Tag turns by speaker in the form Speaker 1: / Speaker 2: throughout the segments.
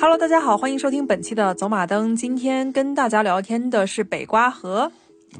Speaker 1: Hello，大家好，欢迎收听本期的走马灯。今天跟大家聊天的是北瓜和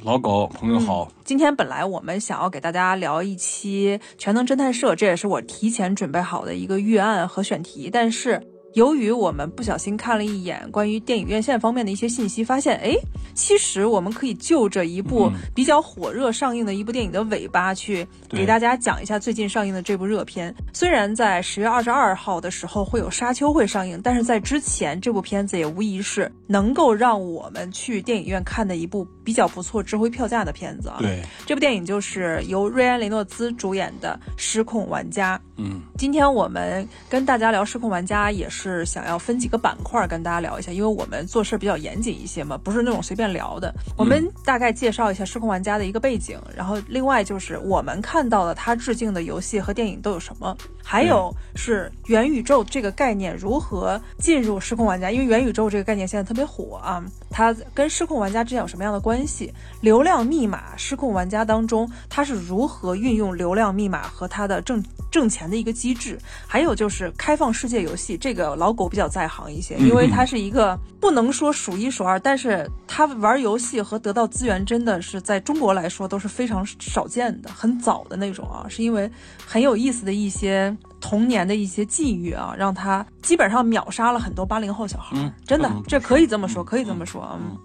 Speaker 2: 老狗朋友好。
Speaker 1: 今天本来我们想要给大家聊一期全能侦探社，这也是我提前准备好的一个预案和选题，但是。由于我们不小心看了一眼关于电影院线方面的一些信息，发现，哎，其实我们可以就着一部比较火热上映的一部电影的尾巴，去给大家讲一下最近上映的这部热片。虽然在十月二十二号的时候会有《沙丘》会上映，但是在之前这部片子也无疑是能够让我们去电影院看的一部比较不错、值回票价的片子啊。
Speaker 2: 对，
Speaker 1: 这部电影就是由瑞安·雷诺兹主演的《失控玩家》。
Speaker 2: 嗯，
Speaker 1: 今天我们跟大家聊《失控玩家》也是。是想要分几个板块跟大家聊一下，因为我们做事比较严谨一些嘛，不是那种随便聊的。我们大概介绍一下《失控玩家》的一个背景，然后另外就是我们看到的他致敬的游戏和电影都有什么，还有是元宇宙这个概念如何进入《失控玩家》，因为元宇宙这个概念现在特别火啊，它跟《失控玩家》之间有什么样的关系？流量密码，《失控玩家》当中它是如何运用流量密码和它的挣挣钱的一个机制？还有就是开放世界游戏这个。老狗比较在行一些，因为它是一个不能说数一数二，但是他玩游戏和得到资源真的是在中国来说都是非常少见的，很早的那种啊，是因为很有意思的一些童年的一些际遇啊，让他基本上秒杀了很多八零后小孩，真的，这可以这么说，可以这么说，嗯，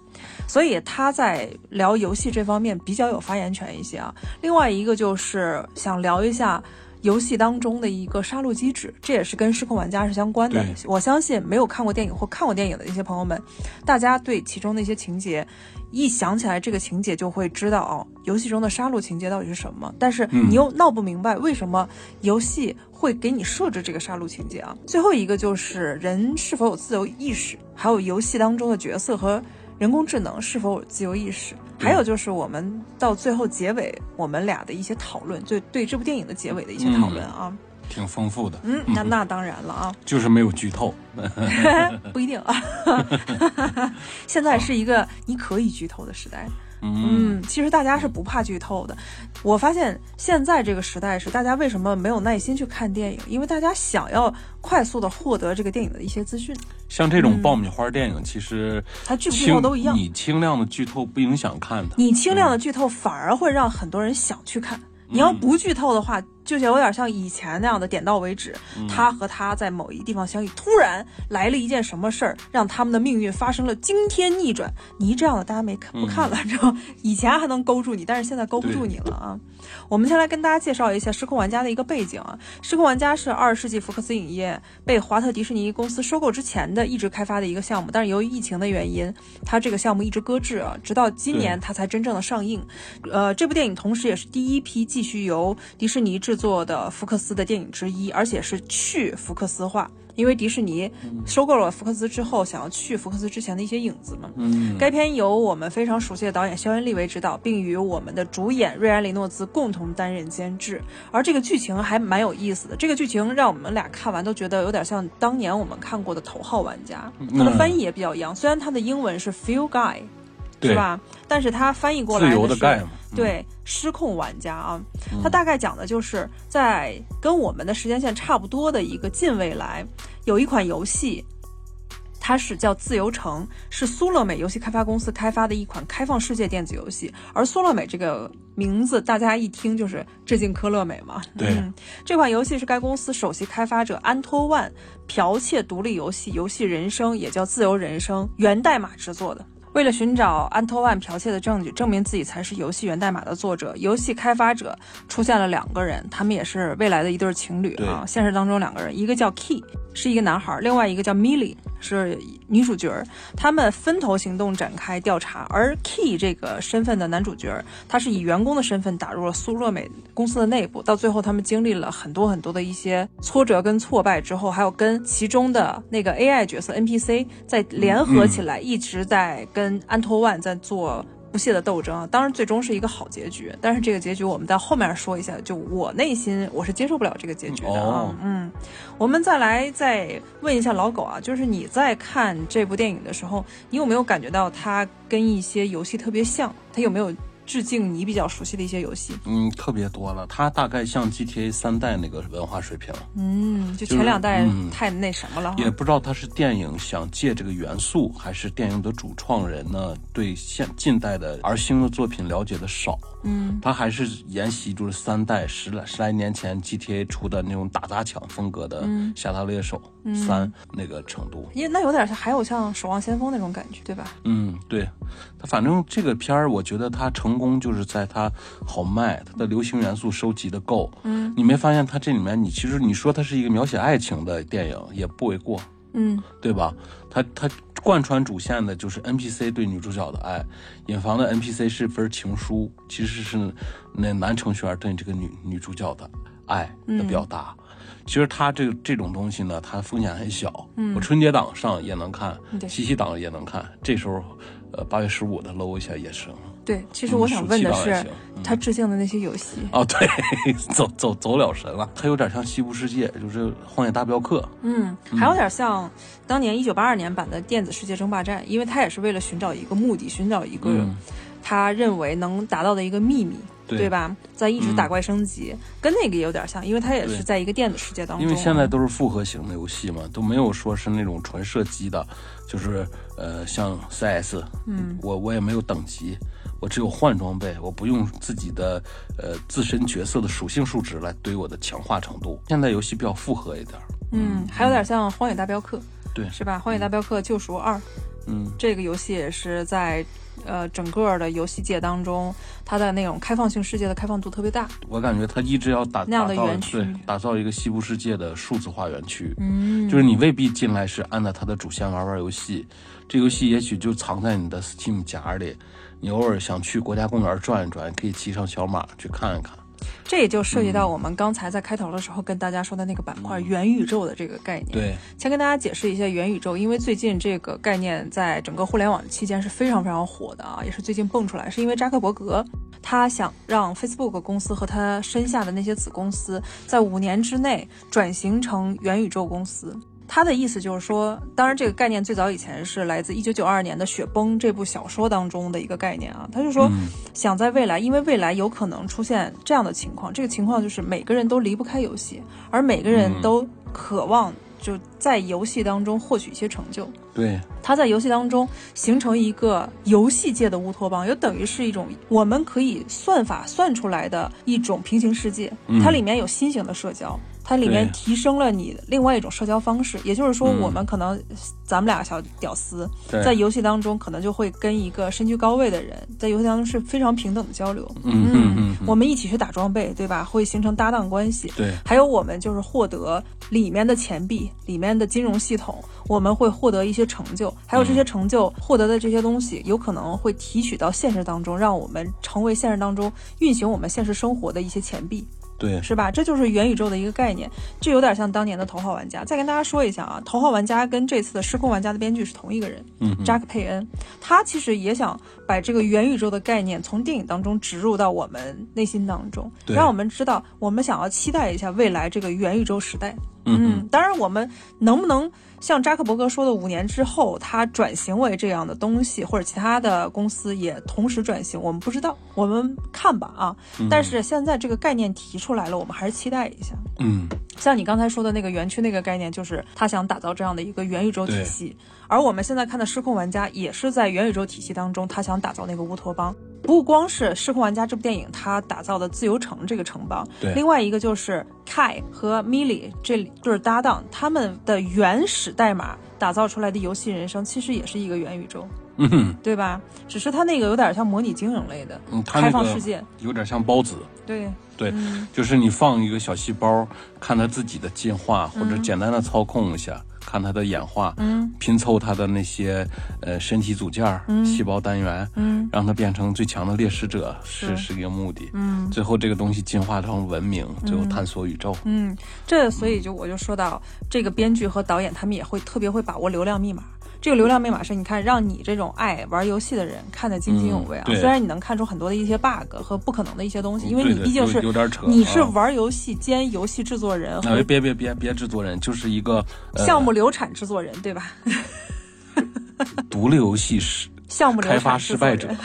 Speaker 1: 所以他在聊游戏这方面比较有发言权一些啊。另外一个就是想聊一下。游戏当中的一个杀戮机制，这也是跟失控玩家是相关的。我相信没有看过电影或看过电影的一些朋友们，大家对其中的一些情节，一想起来这个情节就会知道哦，游戏中的杀戮情节到底是什么。但是你又闹不明白为什么游戏会给你设置这个杀戮情节啊？最后一个就是人是否有自由意识，还有游戏当中的角色和。人工智能是否有自由意识？还有就是我们到最后结尾，我们俩的一些讨论，就对这部电影的结尾的一些讨论啊，
Speaker 2: 挺丰富的。
Speaker 1: 嗯，那那当然了啊，
Speaker 2: 就是没有剧透，
Speaker 1: 不一定啊。现在是一个你可以剧透的时代。嗯，其实大家是不怕剧透的。我发现现在这个时代是大家为什么没有耐心去看电影？因为大家想要快速的获得这个电影的一些资讯。
Speaker 2: 像这种爆米花电影，其实
Speaker 1: 它剧不剧透都一样。
Speaker 2: 你轻量的剧透不影响看的，
Speaker 1: 你轻量的剧透反而会让很多人想去看。你要不剧透的话。就有点像以前那样的点到为止，他和他在某一地方相遇，突然来了一件什么事儿，让他们的命运发生了惊天逆转。你这样的大家没看不看了，知道以前还能勾住你，但是现在勾不住你了啊！我们先来跟大家介绍一下《失控玩家》的一个背景啊，《失控玩家》是二十世纪福克斯影业被华特迪士尼公司收购之前的一直开发的一个项目，但是由于疫情的原因，它这个项目一直搁置啊，直到今年它才真正的上映。呃，这部电影同时也是第一批继续由迪士尼制。制作的福克斯的电影之一，而且是去福克斯化，因为迪士尼收购了福克斯之后，想要去福克斯之前的一些影子嘛。
Speaker 2: 嗯，
Speaker 1: 该片由我们非常熟悉的导演肖恩·利维执导，并与我们的主演瑞安·雷诺兹共同担任监制。而这个剧情还蛮有意思的，这个剧情让我们俩看完都觉得有点像当年我们看过的《头号玩家》，它的翻译也比较一样。虽然它的英文是 Feel Guy，是吧？但是它翻译过来
Speaker 2: 的盖嘛。
Speaker 1: 对，失控玩家啊，它大概讲的就是在跟我们的时间线差不多的一个近未来，有一款游戏，它是叫《自由城》，是苏乐美游戏开发公司开发的一款开放世界电子游戏。而苏乐美这个名字，大家一听就是致敬科乐美嘛。
Speaker 2: 对，
Speaker 1: 这款游戏是该公司首席开发者安托万剽窃独立游戏《游戏人生》，也叫《自由人生》源代码制作的。为了寻找安托万剽窃的证据，证明自己才是游戏源代码的作者，游戏开发者出现了两个人，他们也是未来的一对情侣啊。现实当中两个人，一个叫 Key，是一个男孩，另外一个叫 Millie。是女主角儿，他们分头行动展开调查，而 Key 这个身份的男主角，他是以员工的身份打入了苏若美公司的内部，到最后他们经历了很多很多的一些挫折跟挫败之后，还有跟其中的那个 AI 角色 NPC 在联合起来，一直在跟安托万在做。不懈的斗争啊，当然最终是一个好结局，但是这个结局我们在后面说一下。就我内心我是接受不了这个结局的啊。嗯，我们再来再问一下老狗啊，就是你在看这部电影的时候，你有没有感觉到它跟一些游戏特别像？它有没有致敬你比较熟悉的一些游戏？
Speaker 3: 嗯，特别多了，它大概像 GTA 三代那个文化水平，
Speaker 1: 嗯，就
Speaker 3: 就是
Speaker 1: 前两代
Speaker 3: 嗯
Speaker 1: 太那什么了哈。
Speaker 3: 也不知道它是电影想借这个元素，还是电影的主创人呢对现近代的儿星的作品了解的少。
Speaker 1: 嗯，
Speaker 3: 他还是沿袭就是三代十来十来年前 GTA 出的那种打砸抢风格的
Speaker 1: 嗯《
Speaker 3: 侠盗猎手三》那个程度。
Speaker 1: 因为那有点像，还有像《守望先锋》那种感觉，对吧？
Speaker 3: 嗯，对，他反正这个片儿，我觉得它成功就是在它好卖，它的流行元素收集的够。
Speaker 1: 嗯，
Speaker 3: 你没发现它这里面，你其实你说它是一个描写爱情的电影，也不为过，
Speaker 1: 嗯
Speaker 3: 对吧？它它贯穿主线的就是 NPC 对女主角的爱，隐藏的 NPC 是份情书，其实是那男程序员对这个女女主角的爱的表达。其实它这这种东西呢，它风险很小。
Speaker 1: 嗯
Speaker 3: 我春节档上也能看，七夕档也能看。这时候，呃，八月十五的搂一下也行。
Speaker 1: 对，其实我想问的是他致敬的那些游戏，
Speaker 3: 哦，对，走走走了神了。他有点像西部世界，就是《荒野大镖客》。
Speaker 1: 嗯，还有点像当年一九八二年版的《电子世界争霸战》，因为他也是为了寻找一个目的，寻找一个
Speaker 3: 嗯
Speaker 1: 他认为能达到的一个秘密，
Speaker 3: 对
Speaker 1: 吧？在一直打怪升级，跟那个也有点像，因为它也是在一个电子世界当中。
Speaker 3: 因为现在都是复合型的游戏嘛，都没有说是那种纯射击的，就是呃像 CS，
Speaker 1: 嗯，
Speaker 3: 我我也没有等级，我只有换装备，我不用自己的呃自身角色的属性数值来堆我的强化程度。现在游戏比较复合一点，
Speaker 1: 嗯，还有点像《荒野大镖客》，
Speaker 3: 对，
Speaker 1: 是吧？《荒野大镖客：救赎二》
Speaker 3: 嗯
Speaker 1: 这个游戏也是在呃整个的游戏界当中，它的那种开放性世界的开放度特别大。
Speaker 3: 我感觉它一直要打
Speaker 1: 那样的园区
Speaker 3: 对打造一个西部世界的数字化园区，
Speaker 1: 嗯
Speaker 3: 就是你未必进来是按照它的主线玩玩游戏，这游戏也许就藏在你的 Steam 夹里，你偶尔想去国家公园转一转，可以骑上小马去看一看。
Speaker 1: 这也就涉及到我们刚才在开头的时候跟大家说的那个板块——元宇宙的这个概念。
Speaker 3: 对，
Speaker 1: 先跟大家解释一下元宇宙，因为最近这个概念在整个互联网期间是非常非常火的啊，也是最近蹦出来，是因为扎克伯格他想让 Facebook 公司和他身下的那些子公司在五年之内转型成元宇宙公司。他的意思就是说，当然这个概念最早以前是来自一九九二年的《雪崩》这部小说当中的一个概念啊。他就说，
Speaker 3: 嗯
Speaker 1: 想在未来，因为未来有可能出现这样的情况，这个情况就是每个人都离不开游戏，而每个人
Speaker 3: 嗯
Speaker 1: 都渴望就在游戏当中获取一些成就。
Speaker 3: 对，
Speaker 1: 他在游戏当中形成一个游戏界的乌托邦，又等于是一种我们可以算法算出来的一种平行世界。
Speaker 3: 嗯
Speaker 1: 它里面有新型的社交，它里面提升了你另外一种社交方式。也就是说，
Speaker 3: 嗯
Speaker 1: 我们可能咱们俩小屌丝在游戏当中，可能就会跟一个身居高位的人在游戏当中是非常平等的交流。
Speaker 3: 嗯嗯嗯，
Speaker 1: 我们一起去打装备，对吧？会形成搭档关系。
Speaker 3: 对，
Speaker 1: 还有我们就是获得里面的钱币、里面的金融系统，我们会获得一些成就，还有这些成就获得的这些东西，有可能会提取到现实当中，让我们成为现实当中运行我们现实生活的一些钱币，
Speaker 3: 对，
Speaker 1: 是吧？这就是元宇宙的一个概念，这有点像当年的头号玩家。再跟大家说一下啊，头号玩家跟这次的失控玩家的编剧是同一个人，
Speaker 3: 嗯
Speaker 1: 扎克佩恩，他其实也想把这个元宇宙的概念从电影当中植入到我们内心当中，
Speaker 3: 对
Speaker 1: 让我们知道我们想要期待一下未来这个元宇宙时代。
Speaker 3: 嗯
Speaker 1: 嗯，当然，我们能不能像扎克伯格说的，五年之后他转型为这样的东西，或者其他的公司也同时转型，我们不知道，我们看吧啊。但是现在这个概念提出来了，我们还是期待一下。
Speaker 3: 嗯
Speaker 1: 像你刚才说的那个园区那个概念，就是他想打造这样的一个元宇宙体系，而我们现在看的《失控玩家》也是在元宇宙体系当中，他想打造那个乌托邦。不光是《失控玩家》这部电影，他打造的自由城这个城邦，
Speaker 3: 对
Speaker 1: 另外一个就是 Kai 和 Millie 这对搭档，他们的原始代码打造出来的游戏人生，其实也是一个元宇宙，
Speaker 3: 嗯哼
Speaker 1: 对吧？只是它那个有点像模拟经营类的、
Speaker 3: 嗯，他
Speaker 1: 开
Speaker 3: 那个
Speaker 1: 放世界，
Speaker 3: 有点像孢子。
Speaker 1: 对，
Speaker 3: 对，
Speaker 1: 嗯
Speaker 3: 就是你放一个小细胞，看它自己的进化，或者
Speaker 1: 嗯
Speaker 3: 简单的操控一下，看它的演化，
Speaker 1: 嗯
Speaker 3: 拼凑它的那些呃身体组件儿、
Speaker 1: 嗯
Speaker 3: 细胞单元，
Speaker 1: 嗯
Speaker 3: 让它变成最强的猎食者，
Speaker 1: 是
Speaker 3: 是是一个目的。
Speaker 1: 嗯。
Speaker 3: 最后这个东西进化成文明，最后探索宇宙。
Speaker 1: 嗯，这所以就我就说到这个编剧和导演，他们也会特别会把握流量密码。这个流量密码是你看，让你这种爱玩游戏的人看得津津有味啊。虽然你能看出很多的一些 bug 和不可能的一些东西，因为你毕竟是你是
Speaker 3: 啊
Speaker 1: 玩游戏兼游戏制作人
Speaker 3: 啊，别别别别制作人，就是一个、呃、
Speaker 1: 项目流产制作人，对吧？
Speaker 3: 独立游戏是
Speaker 1: 项目流
Speaker 3: 开发失败者
Speaker 1: 人，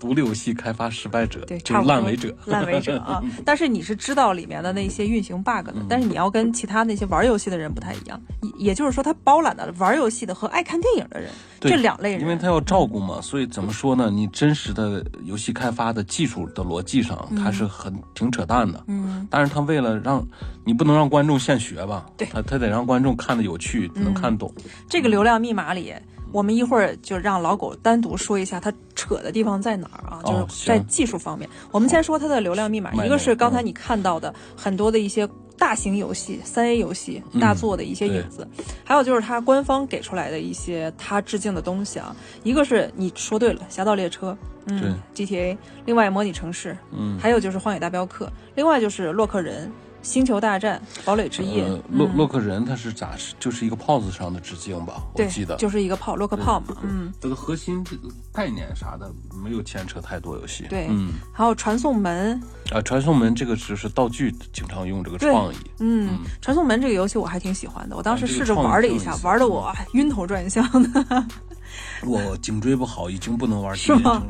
Speaker 3: 独立游戏开发失败者，
Speaker 1: 对，
Speaker 3: 就是烂尾者，
Speaker 1: 烂尾者啊。但是你是知道里面的那些运行 bug 的，但是你要跟其他那些玩游戏的人不太一样，也也就是说，他包揽了玩游戏的和爱看电影的人这两类人，
Speaker 3: 因为他要照顾嘛，所以怎么说呢？你真实的游戏开发的技术的逻辑上，他是很挺扯淡的。
Speaker 1: 嗯，
Speaker 3: 但是他为了让你不能让观众现学吧？
Speaker 1: 对，
Speaker 3: 他他得让观众看得有趣，能看懂。
Speaker 1: 这个流量密码里。我们一会儿就让老狗单独说一下它扯的地方在哪儿啊？就是在技术方面。我们先说它的流量密码，一个是刚才你看到的很多的一些大型游戏、三 A 游戏大作的一些影子，还有就是它官方给出来的一些它致敬的东西啊。一个是你说对了，《侠盗猎车》，嗯，GTA，另外《模拟城市》，
Speaker 3: 嗯，
Speaker 1: 还有就是《荒野大镖客》，另外就是《洛克人》。星球大战、堡垒之夜、
Speaker 3: 洛洛克人，他是咋是就是一个炮子上的致敬吧？我记得
Speaker 1: 就是一个炮，洛克炮嘛。嗯，
Speaker 3: 这个核心这个概念啥的没有牵扯太多游戏。
Speaker 1: 对，
Speaker 3: 嗯，
Speaker 1: 还有传送门
Speaker 3: 啊，传送门这个只是道具，经常用这个创意。
Speaker 1: 嗯，传送门这个游戏我还挺喜欢的，我当时试着玩了一下，玩的我晕头转向的。
Speaker 3: 我颈椎不好，已经不能玩
Speaker 1: 是吗？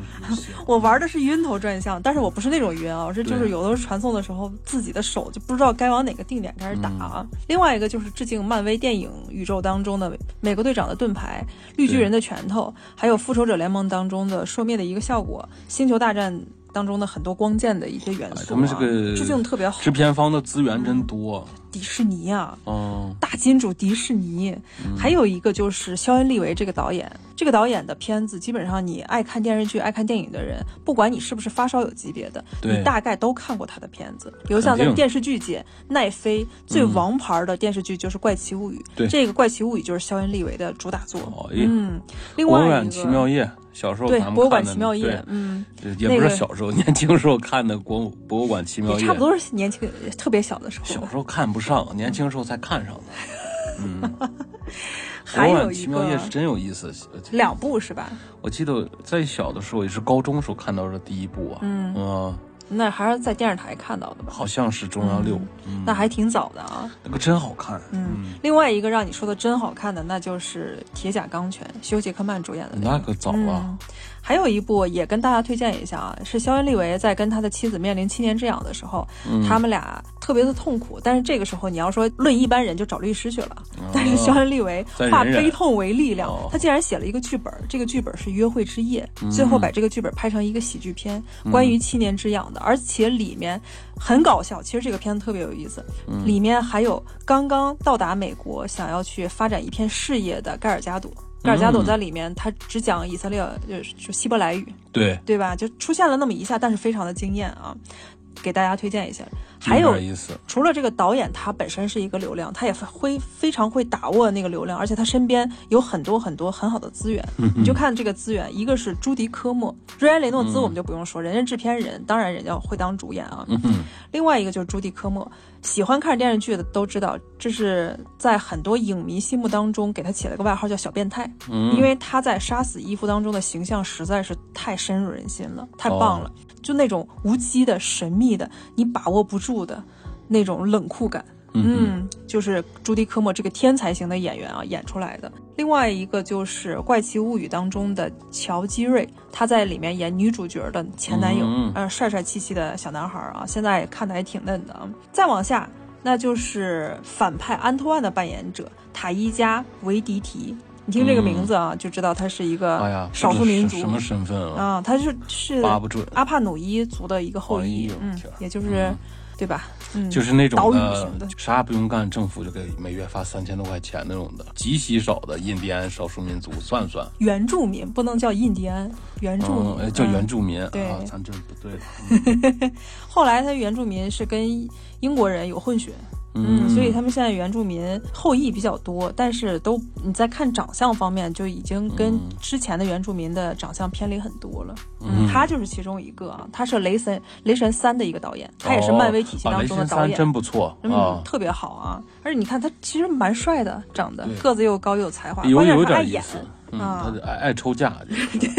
Speaker 1: 我玩的是晕头转向，但是我不是那种晕啊，我是就是有的时候传送的时候，自己的手就不知道该往哪个定点开始打啊。另外一个就是致敬漫威电影宇宙当中的美国队长的盾牌、绿巨人的拳头，还有复仇者联盟当中的说灭的一个效果，星球大战。当中的很多光剑的一些元素，
Speaker 3: 他们这个
Speaker 1: 致敬特别好，
Speaker 3: 制片方的资源真多。
Speaker 1: 迪士尼啊，
Speaker 3: 嗯，
Speaker 1: 大金主迪士尼，还有一个就是肖恩·利维这个导演，这个导演的片子基本上你爱看电视剧、爱看电影的人，不管你是不是发烧友级别的，你大概都看过他的片子。比如像在电视剧界，奈飞最王牌的电视剧就是《怪奇物语》，
Speaker 3: 对，
Speaker 1: 这个《怪奇物语》就是肖恩·利维的主打作。嗯，另外一个《
Speaker 3: 奇妙夜》。小时候
Speaker 1: 对《博物馆奇妙夜》，嗯，
Speaker 3: 也不是小时候，年轻时候看的《国博物馆奇妙夜》，
Speaker 1: 差不多是年轻特别小的时候。
Speaker 3: 小时候看不上，年轻时候才看上的。嗯，
Speaker 1: 还有《
Speaker 3: 博物馆奇妙夜》是真有意思，
Speaker 1: 两部是吧？
Speaker 3: 我记得在小的时候，也是高中时候看到的第一部啊。嗯。
Speaker 1: 那还是在电视台看到的吧？
Speaker 3: 好像是中央六，
Speaker 1: 那还挺早的啊。
Speaker 3: 那个真好看。
Speaker 1: 嗯，另外一个让你说的真好看的，那就是《铁甲钢拳》，休·杰克曼主演的
Speaker 3: 那个早了。
Speaker 1: 还有一部也跟大家推荐一下啊，是肖恩·利维在跟他的妻子面临七年之痒的时候，他们俩特别的痛苦。但是这个时候你要说论一般人就找律师去了，但是肖恩·利维化悲痛为力量，他竟然写了一个剧本，这个剧本是《约会之夜》，最后把这个剧本拍成一个喜剧片，关于七年之痒的，而且里面很搞笑。其实这个片子特别有意思，里面还有刚刚到达美国想要去发展一片事业的盖尔加朵。盖尔加朵在里面，他只讲以色列，就是希伯来语，
Speaker 3: 对。
Speaker 1: 对吧？就出现了那么一下，但是非常的惊艳啊，给大家推荐一下。还有除了这个导演，他本身是一个流量，他也会非常会把握那个流量，而且他身边有很多很多很好的资源。你就看这个资源，一个是朱迪科莫、瑞安雷诺兹，我们就不用说，人家制片人，当然人家会当主演啊。另外一个就是朱迪科莫，喜欢看电视剧的都知道，这是在很多影迷心目当中给他起了个外号叫小变态，因为他在《杀死伊芙》当中的形象实在是太深入人心了，太棒了。就那种无机的、神秘的，你把握不住的那种冷酷感，嗯，就是朱迪科莫这个天才型的演员啊演出来的。另外一个就是《怪奇物语》当中的乔基瑞，他在里面演女主角的前男友，呃，帅帅气气的小男孩啊，现在看的还挺嫩的啊。再往下，那就是反派安托万的扮演者塔伊加维迪提。你听这个名字啊，就知道他是一个少数民族。
Speaker 3: 什么身份啊？
Speaker 1: 啊，他是是阿帕努伊族的一个后裔，嗯，也就是，对吧？嗯，
Speaker 3: 就是那种
Speaker 1: 的，
Speaker 3: 啥也不用干，政府就给每月发三千多块钱那种的，极稀少的印第安少数民族，算算。
Speaker 1: 原住民不能叫印第安，原住民。
Speaker 3: 叫原住民，
Speaker 1: 对，
Speaker 3: 咱这不对。了。
Speaker 1: 后来他原住民是跟英国人有混血。嗯，所以他们现在原住民后裔比较多，但是都你在看长相方面就已经跟之前的原住民的长相偏离很多了。嗯，他就是其中一个啊，他是雷神雷神三的一个导演，他也是漫威体系当中的导演，
Speaker 3: 真不错，
Speaker 1: 嗯，特别好啊。而且你看他其实蛮帅的，长得个子又高又有才华，
Speaker 3: 有
Speaker 1: 有点意
Speaker 3: 思。啊，他爱爱抽架。
Speaker 1: 对，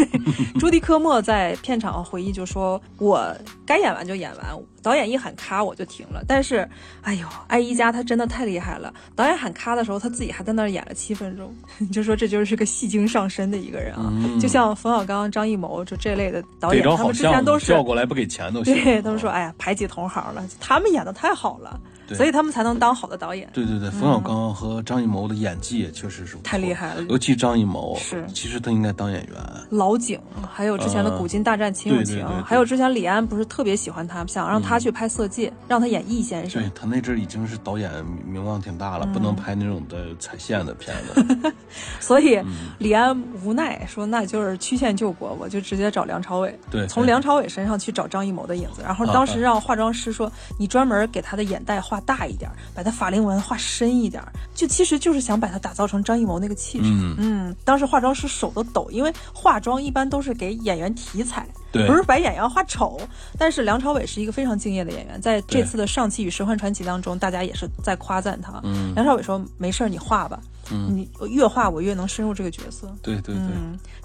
Speaker 1: 朱迪科莫在片场回忆就说：“我该演完就演完，导演一喊咔我就停了。但是，哎呦，艾依佳她真的太厉害了。导演喊咔的时候，她自己还在那儿演了七分钟，你 就说这就是个戏精上身的一个人啊。就像冯小刚、张艺谋就这类的导演，他们之前都是
Speaker 3: 叫过来不给钱都行。
Speaker 1: 对他们说，哎呀，排挤同行了，他们演的太好了。所以他们才能当好的导演。
Speaker 3: 对对对，冯小刚和张艺谋的演技也确实是
Speaker 1: 太厉害了，
Speaker 3: 尤其张艺谋
Speaker 1: 是，
Speaker 3: 其实他应该当演员。
Speaker 1: 老井，还有之前的《古今大战秦俑情》，还有之前李安不是特别喜欢他，想让他去拍《色戒》，让他演易先生。
Speaker 3: 对他那阵已经是导演名望挺大了，不能拍那种的踩线的片子。
Speaker 1: 所以李安无奈说：“那就是曲线救国，我就直接找梁朝伟。”
Speaker 3: 对，
Speaker 1: 从梁朝伟身上去找张艺谋的影子，然后当时让化妆师说：“你专门给他的眼袋画大一点。”把他法令纹画深一点，就其实就是想把他打造成张艺谋那个气质。嗯，当时化妆师手都抖，因为化妆一般都是给演员题材，不是把演员画丑。但是梁朝伟是一个非常敬业的演员，在这次的《上汽与神幻传奇》当中，大家也是在夸赞他。嗯梁朝伟说：“没事儿，你画吧。”你越画我越能深入这个角色。
Speaker 3: 对对对，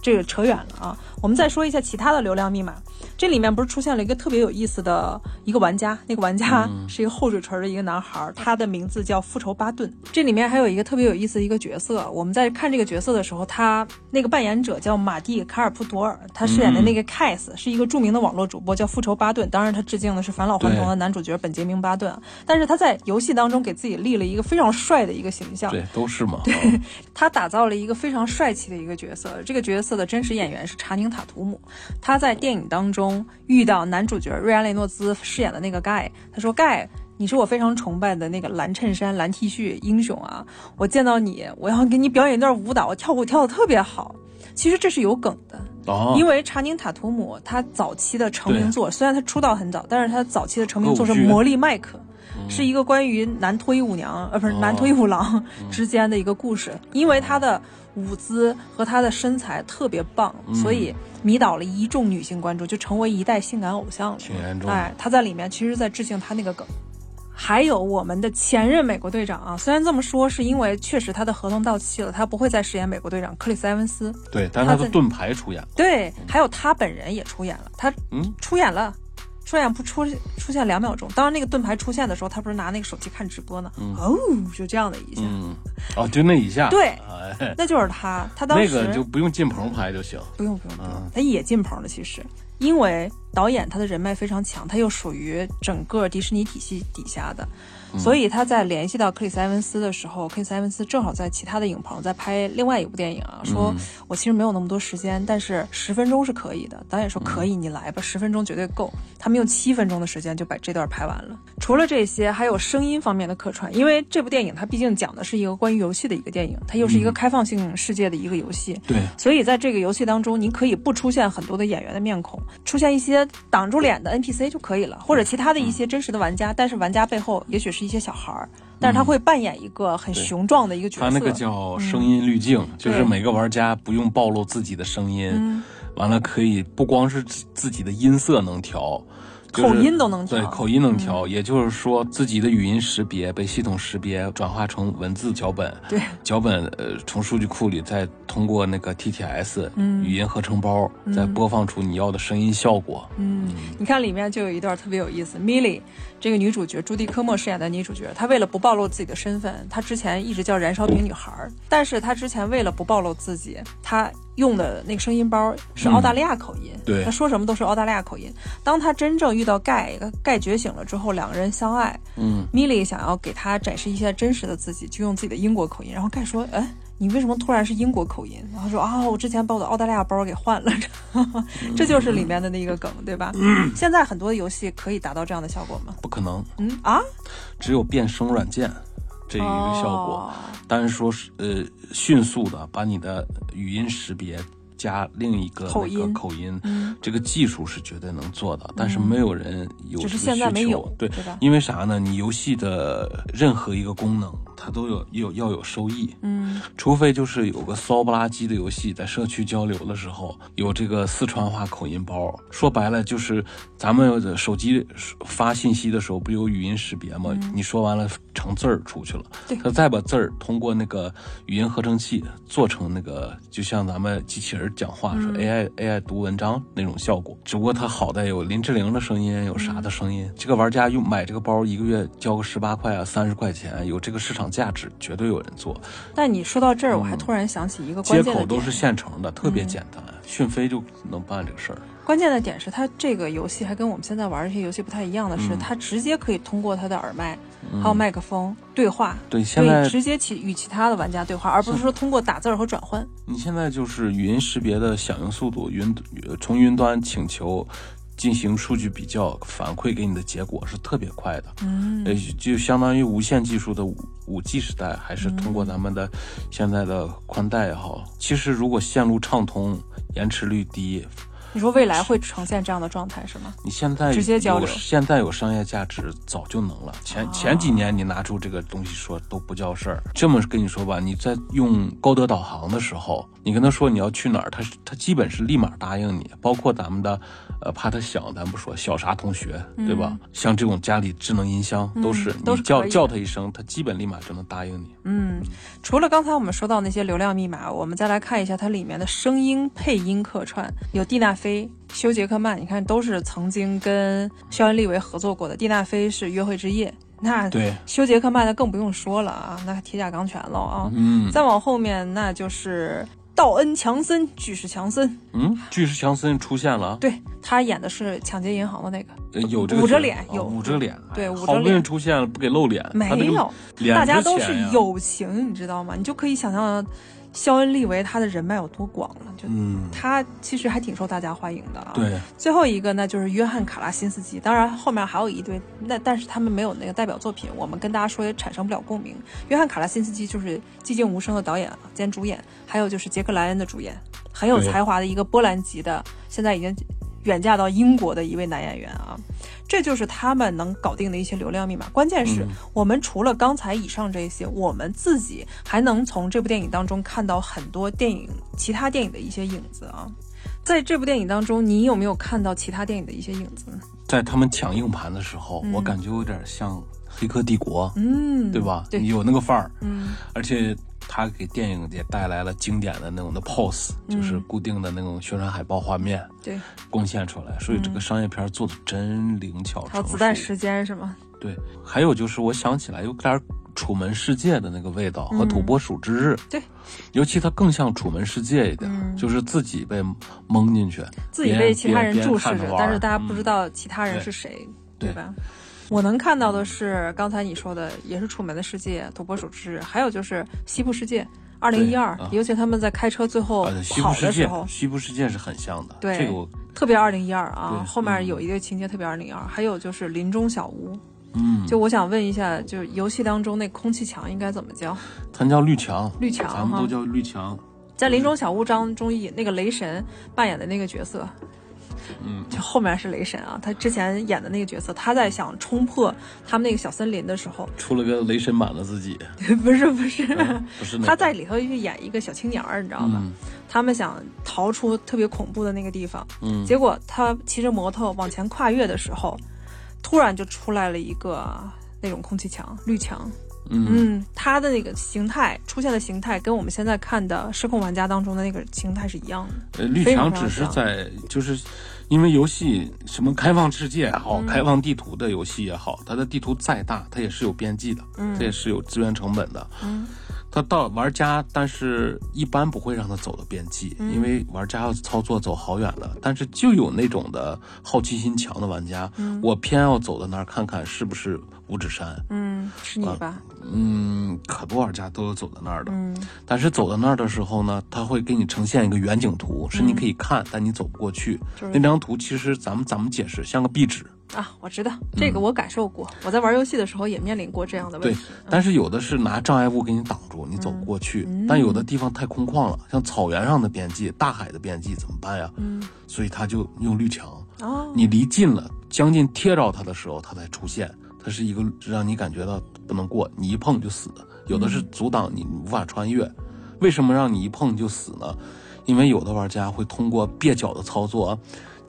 Speaker 1: 这个扯远了啊。我们再说一下其他的流量密码。这里面不是出现了一个特别有意思的一个玩家，那个玩家 是一个厚嘴唇的一个男孩，他的名字叫复仇巴顿。这里面还有一个特别有意思的一个角色。我们在看这个角色的时候，他那个扮演者叫马蒂卡尔普多尔，他饰演的那个 Cass 是一个著名的网络主播，叫复仇巴顿。当然，他致敬的是返老还童的男主角本杰明巴顿。但是他在游戏当中给自己立了一个非常帅的一个形象。
Speaker 3: 对，都是嘛。
Speaker 1: 他打造了一个非常帅气的一个角色，这个角色的真实演员是查宁塔图姆。他在电影当中遇到男主角瑞安雷诺兹饰演的那个盖，他说：“盖，你是我非常崇拜的那个蓝衬衫、蓝 T 恤英雄啊！我见到你，我要给你表演一段舞蹈，我跳舞跳的特别好。”其实这是有梗的，因为查宁塔图姆他早期的成名作，虽然他出道很早，但是他早期的成名作是《魔力麦克》。是一个关于男脱衣舞娘，呃，不是男脱衣舞郎 之间的一个故事。因为他的舞姿和他的身材特别棒，所以迷倒了一众女性观众，就成为一代性感偶像了。
Speaker 3: 挺严重。
Speaker 1: 哎，他在里面其实在致敬他那个梗。还有我们的前任美国队长啊，虽然这么说，是因为确实他的合同到期了，他不会再饰演美国队长克里斯埃文斯。
Speaker 3: 对，但是他的盾牌出演了。
Speaker 1: 对，还有他本人也出演了，他嗯出演了。出演不出出现两秒钟，当那个盾牌出现的时候，他不是拿那个手机看直播呢？哦，就这样的一下，
Speaker 3: 哦，就那一下，
Speaker 1: 对，那就是他，他当
Speaker 3: 时那个就不用进棚拍就行，
Speaker 1: 不用不用不用，他也进棚了，其实，因为导演他的人脉非常强，他又属于整个迪士尼体系底下的。所以他在联系到克里斯埃文斯的时候，克里斯埃文斯正好在其他的影棚在拍另外一部电影啊，说我其实没有那么多时间，但是十分钟是可以的。导演说可以，你来吧，十分钟绝对够。他们用七分钟的时间就把这段拍完了。除了这些，还有声音方面的客串，因为这部电影它毕竟讲的是一个关于游戏的一个电影，它又是一个开放性世界的一个游戏，
Speaker 3: 对，
Speaker 1: 所以在这个游戏当中，你可以不出现很多的演员的面孔，出现一些挡住脸的 NPC 就可以了，或者其他的一些真实的玩家，但是玩家背后也许是一些小孩儿。但是他会扮演一个很雄壮的一个角色。
Speaker 3: 他那个叫声音滤镜，就是每个玩家不用暴露自己的声音，完了可以不光是自己的音色能调。
Speaker 1: 口音都能调，
Speaker 3: 对，口音能调，也就是说自己的语音识别被系统识别转化成文字脚本，
Speaker 1: 对，
Speaker 3: 脚本呃从数据库里再通过那个 TTS 语音合成包再播放出你要的声音效果。
Speaker 1: 嗯，你看里面就有一段特别有意思，Milly 这个女主角朱迪科莫饰演的女主角，她为了不暴露自己的身份，她之前一直叫燃烧瓶女孩，但是她之前为了不暴露自己，她。用的那个声音包是澳大利亚口音，
Speaker 3: 对，
Speaker 1: 他说什么都是澳大利亚口音。当他真正遇到盖，盖觉醒了之后，两个人相爱，嗯，米莉想要给他展示一些真实的自己，就用自己的英国口音。然后盖说：“哎，你为什么突然是英国口音？”然后说：“啊，我之前把我的澳大利亚包给换了。” 这就是里面的那个梗，对吧？现在很多的游戏可以达到这样的效果吗？
Speaker 3: 不可能。
Speaker 1: 嗯啊，
Speaker 3: 只有变声软件。这一个效果，但是说是呃，迅速的把你的语音识别。加另一个那个口音，这个技术是绝对能做的，但是没有人有这个需求。对，因为啥呢？你游戏的任何一个功能，它都有有要有收益。嗯，除非就是有个骚不拉几的游戏，在社区交流的时候有这个四川话口音包。说白了就是咱们手机发信息的时候不有语音识别吗？你说完了成字儿出去了，他再把字儿通过那个语音合成器做成那个，就像咱们机器人。讲话，说 AI AI 读文章那种效果。只不过它好在有林志玲的声音，有啥的声音。这个玩家用买这个包，一个月交个十八块啊，三十块钱，有这个市场价值，绝对有人做。
Speaker 1: 但你说到这儿，我还突然想起一个
Speaker 3: 接
Speaker 1: 关键的接
Speaker 3: 口都是现成的，特别简单，讯飞就能办这个事儿。
Speaker 1: 关键的点是，它这个游戏还跟我们现在玩的这些游戏不太一样的是，
Speaker 3: 嗯
Speaker 1: 它直接可以通过它的耳麦、还有麦克风对话，
Speaker 3: 对，
Speaker 1: 直接其与其他的玩家对话，而不是说通过打字儿和转换。
Speaker 3: 你现在就是语音识别的响应速度，云呃从云端请求进行数据比较，反馈给你的结果是特别快的。
Speaker 1: 嗯
Speaker 3: 呃，就相当于无线技术的五五 G 时代，还是通过咱们的现在的宽带也好。其实如果线路畅通，延迟率低，
Speaker 1: 你说未来会呈现这样的状态是吗？
Speaker 3: 你现在
Speaker 1: 直接交流
Speaker 3: 现在有商业价值，早就能了。前、
Speaker 1: 哦
Speaker 3: 前几年你拿出这个东西说都不叫事儿。这么跟你说吧，你在用高德导航的时候，你跟他说你要去哪儿，他是他基本是立马答应你。包括咱们的，呃，怕他响，咱不说小啥同学，对吧？像这种家里智能音箱都是，
Speaker 1: 嗯都是
Speaker 3: 你叫叫他一声，他基本立马就能答应你。
Speaker 1: 嗯，除了刚才我们说到那些流量密码，我们再来看一下它里面的声音配音客串，有蒂娜菲、休·杰克曼，你看都是曾经跟肖恩·利维合作过的。蒂娜菲是《约会之夜》，那
Speaker 3: 对，
Speaker 1: 休·杰克曼那更不用说了啊，那铁甲钢拳了啊。
Speaker 3: 嗯
Speaker 1: 再往后面那就是道恩·强森、巨石强森，
Speaker 3: 嗯，巨石强森出现了，
Speaker 1: 对他演的是抢劫银行的那个，
Speaker 3: 呃有这个
Speaker 1: 捂着脸有
Speaker 3: 捂着脸，
Speaker 1: 对捂着
Speaker 3: 哎好不容易
Speaker 1: 脸
Speaker 3: 出现了，不给露脸，
Speaker 1: 没有，
Speaker 3: 脸
Speaker 1: 大家都是友情，你知道吗？你就可以想象肖恩·利维他的人脉有多广了，就
Speaker 3: 嗯，
Speaker 1: 他其实还挺受大家欢迎的啊。，
Speaker 3: 对。
Speaker 1: 最后一个呢就是约翰·卡拉辛斯基，当然后面还有一堆，那但是他们没有那个代表作品，我们跟大家说也产生不了共鸣。约翰·卡拉辛斯基就是《寂静无声》的导演兼主演，还有就是杰克·莱恩的主演，很有才华的一个波兰籍的，现在已经远嫁到英国的一位男演员啊。这就是他们能搞定的一些流量密码。关键是、
Speaker 3: 嗯
Speaker 1: 我们除了刚才以上这些，我们自己还能从这部电影当中看到很多电影、其他电影的一些影子啊。在这部电影当中，你有没有看到其他电影的一些影子呢？
Speaker 3: 在他们抢硬盘的时候，
Speaker 1: 嗯
Speaker 3: 我感觉有点像《黑客帝国》，
Speaker 1: 嗯，
Speaker 3: 对吧？
Speaker 1: 对，
Speaker 3: 有那个范儿，
Speaker 1: 嗯
Speaker 3: 而且它给电影也带来了经典的那种的 pose，、就是
Speaker 1: 嗯
Speaker 3: 固定的那种宣传海报画面
Speaker 1: 对，
Speaker 3: 贡献出来，所以这个商业片做的真灵巧
Speaker 1: 还有。子弹时间是吗？
Speaker 3: 对，还有就是我想起来有点《楚门世界》的那个味道和《土拨鼠之日》
Speaker 1: 嗯对，
Speaker 3: 尤其它更像《楚门世界》一点，
Speaker 1: 嗯。
Speaker 3: 就是自己被蒙进去，
Speaker 1: 自己被其他人注视着，
Speaker 3: 着
Speaker 1: 但是大家
Speaker 3: 嗯
Speaker 1: 不知道其他人是谁，
Speaker 3: 对
Speaker 1: 吧？我能看到的是刚才你说的，也是《楚门的世界》《土拨鼠之日》，还有就是《西部世界》二零一二
Speaker 3: 啊，
Speaker 1: 尤其他们在开车最后
Speaker 3: 啊，对西部世界
Speaker 1: 跑的时候，，
Speaker 3: 西部世界是很像的，
Speaker 1: 对
Speaker 3: 这个我
Speaker 1: 特别二零一二啊。后面
Speaker 3: 嗯
Speaker 1: 有一个情节特别二零一二，还有就是林中小屋。
Speaker 3: 嗯，
Speaker 1: 就我想问一下，就游戏当中那空气墙应该怎么叫？
Speaker 3: 它叫绿墙，
Speaker 1: 绿墙哈
Speaker 3: 咱们都叫绿墙。
Speaker 1: 在林中小屋当中，以那个雷神扮演的那个角色，
Speaker 3: 嗯，
Speaker 1: 就后面是雷神啊，他之前演的那个角色，他在想冲破他们那个小森林的时候，
Speaker 3: 出了个雷神版的自己，
Speaker 1: 不是不是，
Speaker 3: 嗯不是那个
Speaker 1: 他在里头去演一个小青年儿，你知道吗？
Speaker 3: 嗯
Speaker 1: 他们想逃出特别恐怖的那个地方，
Speaker 3: 嗯
Speaker 1: 结果他骑着摩托往前跨越的时候，突然就出来了一个那种空气墙，绿墙。
Speaker 3: 嗯
Speaker 1: 嗯，它的那个形态出现的形态跟我们现在看的《失控玩家》当中的那个形态是一样的。
Speaker 3: 呃，绿墙只是在就是。因为游戏什么开放世界也
Speaker 1: 嗯
Speaker 3: 好，开放地图的游戏也好，它的地图再大，它也是有边际的，
Speaker 1: 嗯
Speaker 3: 它也是有资源成本的。
Speaker 1: 嗯
Speaker 3: 它到玩家，但是一般不会让他走到边际，
Speaker 1: 嗯
Speaker 3: 因为玩家要操作走好远了。但是就有那种的好奇心强的玩家，我偏要走到那儿看看是不是五指山。
Speaker 1: 嗯，是你吧？
Speaker 3: 嗯，可多玩家都有走到那儿的。
Speaker 1: 嗯
Speaker 3: 但是走到那儿的时候呢，他会给你呈现一个远景图，是你可以看，但你走不过去。
Speaker 1: 就是
Speaker 3: 那张图其实咱们怎么解释，像个壁纸。
Speaker 1: 啊，我知道这个，我感受过。我在玩游戏的时候也面临过这样的问题
Speaker 3: 对
Speaker 1: 题。，
Speaker 3: 但是有的是拿障碍物给你挡住，你走不过去。
Speaker 1: 嗯
Speaker 3: 但有的地方太空旷了，像草原上的边际、大海的边际怎么办呀？
Speaker 1: 嗯
Speaker 3: 所以他就用绿墙，
Speaker 1: 哦，
Speaker 3: 你离近了，将近贴着它的时候，它才出现。它是一个让你感觉到不能过，你一碰就死。有的是阻挡你无法穿越。为什么让你一碰就死呢？因为有的玩家会通过蹩脚的操作，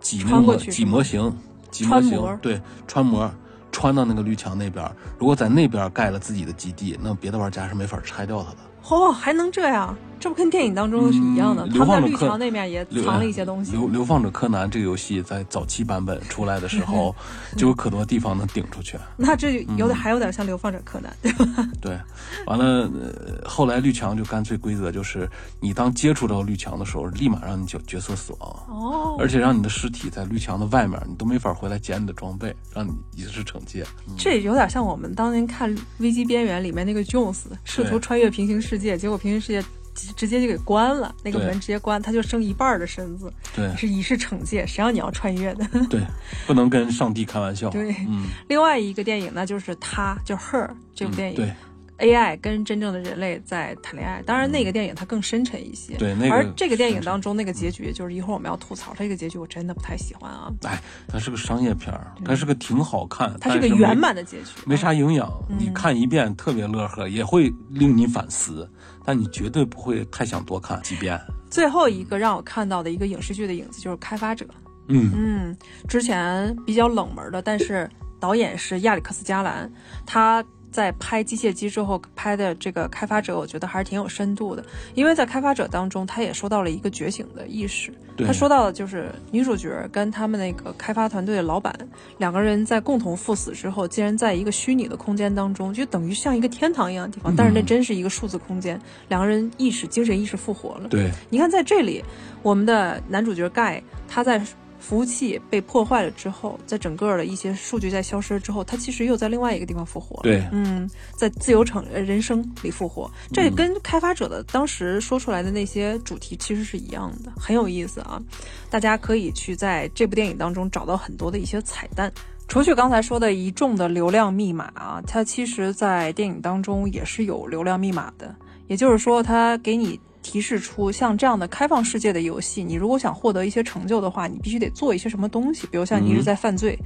Speaker 3: 挤那个挤模型，挤模型，对，穿模。穿到那个绿墙那边，如果在那边盖了自己的基地，那别的玩家是没法拆掉它的。
Speaker 1: 哦，还能这样？这不跟电影当中是一样的？
Speaker 2: 嗯
Speaker 1: 他们在绿墙那面也藏了一些东西。
Speaker 2: 流流放者柯南这个游戏在早期版本出来的时候，就有可多地方能顶出去。
Speaker 1: 那这有点、
Speaker 2: 嗯
Speaker 1: 还有点像《流放者柯南》，对吧？
Speaker 2: 对，完了，呃，后来绿墙就干脆规则就是，你当接触到绿墙的时候，立马让你角角色死亡，
Speaker 1: 哦，
Speaker 2: 而且让你的尸体在绿墙的外面，你都没法回来捡你的装备，让你以示惩戒。
Speaker 1: 这有点像我们当年看《危机边缘》里面那个 Jones 试图穿越平行世界，结果平行世界直直接就给关了，那个门直接关，他就剩一半的身子，
Speaker 2: 对
Speaker 1: 是以示惩戒，谁让你要穿越的？
Speaker 2: 对，不能跟上帝开玩笑。
Speaker 1: 对
Speaker 2: 嗯，
Speaker 1: 另外一个电影呢，就是他，就 Her 这部电影。
Speaker 2: 对
Speaker 1: AI 跟真正的人类在谈恋爱，当然那个电影它更深沉一些。
Speaker 2: 对那个
Speaker 1: 而这个电影当中那个结局，就是一会儿我们要吐槽它这个结局，我真的不太喜欢啊。
Speaker 2: 哎，它是个商业片儿，它是个挺好看，
Speaker 1: 它是个圆满的结局，
Speaker 2: 没啥营养，
Speaker 1: 嗯
Speaker 2: 你看一遍特别乐呵，也会令你反思，但你绝对不会太想多看几遍。
Speaker 1: 最后一个让我看到的一个影视剧的影子就是《开发者》。
Speaker 2: 嗯，
Speaker 1: 嗯，之前比较冷门的，但是导演是亚历克斯·加兰，他在拍《机械姬》之后拍的这个《开发者》，我觉得还是挺有深度的。因为在《开发者》当中，他也说到了一个觉醒的意识。他说到的就是女主角跟他们那个开发团队的老板两个人在共同赴死之后，竟然在一个虚拟的空间当中，就等于像一个天堂一样的地方，但是那真是一个数字空间，两个人意识、精神意识复活了。
Speaker 2: 对，
Speaker 1: 你看，在这里，我们的男主角盖他在服务器被破坏了之后，在整个的一些数据在消失之后，它其实又在另外一个地方复活。
Speaker 2: 对
Speaker 1: 嗯，在自由城呃人生里复活，这跟开发者的当时说出来的那些主题其实是一样的，很有意思啊！大家可以去在这部电影当中找到很多的一些彩蛋。除去刚才说的一众的流量密码啊，它其实在电影当中也是有流量密码的，也就是说，它给你提示出像这样的开放世界的游戏，你如果想获得一些成就的话，你必须得做一些什么东西，比如像你一直在犯罪，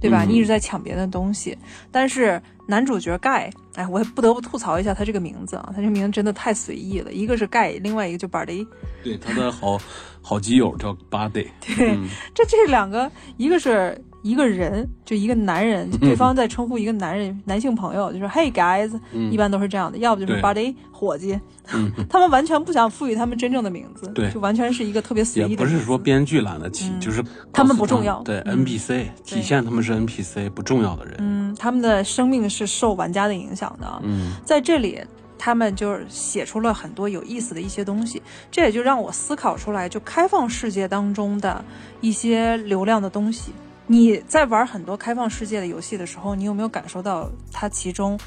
Speaker 1: 对吧？
Speaker 2: 嗯
Speaker 1: 你一直在抢别人的东西，但是男主角盖，哎，我也不得不吐槽一下他这个名字啊，他这名字真的太随意了，一个是盖，另外一个就 Bardy，
Speaker 2: 对，他的好好基友叫 Buddy，
Speaker 1: 对，
Speaker 2: 嗯。
Speaker 1: 这这两个，一个是一个人，就一个男人，对方在称呼一个男人、男性朋友，就说 Hey guys，、
Speaker 2: 嗯。
Speaker 1: 一般都是这样的，要不就是 Buddy 伙计，
Speaker 2: 嗯，
Speaker 1: 他们完全不想赋予他们真正的名字，
Speaker 2: 对。
Speaker 1: 就完全是一个特别随意的也。
Speaker 2: 不是说编剧懒得起，
Speaker 1: 嗯。
Speaker 2: 就是
Speaker 1: 他们不重要。
Speaker 2: 对
Speaker 1: 嗯。
Speaker 2: NPC 体现他们是 NPC 不重要的人。
Speaker 1: 嗯，他们的生命是受玩家的影响的啊。
Speaker 2: 嗯。
Speaker 1: 在这里，他们就是写出了很多有意思的一些东西，这也就让我思考出来，就开放世界当中的一些流量的东西。你在玩很多开放世界的游戏的时候，你有没有感受到它其中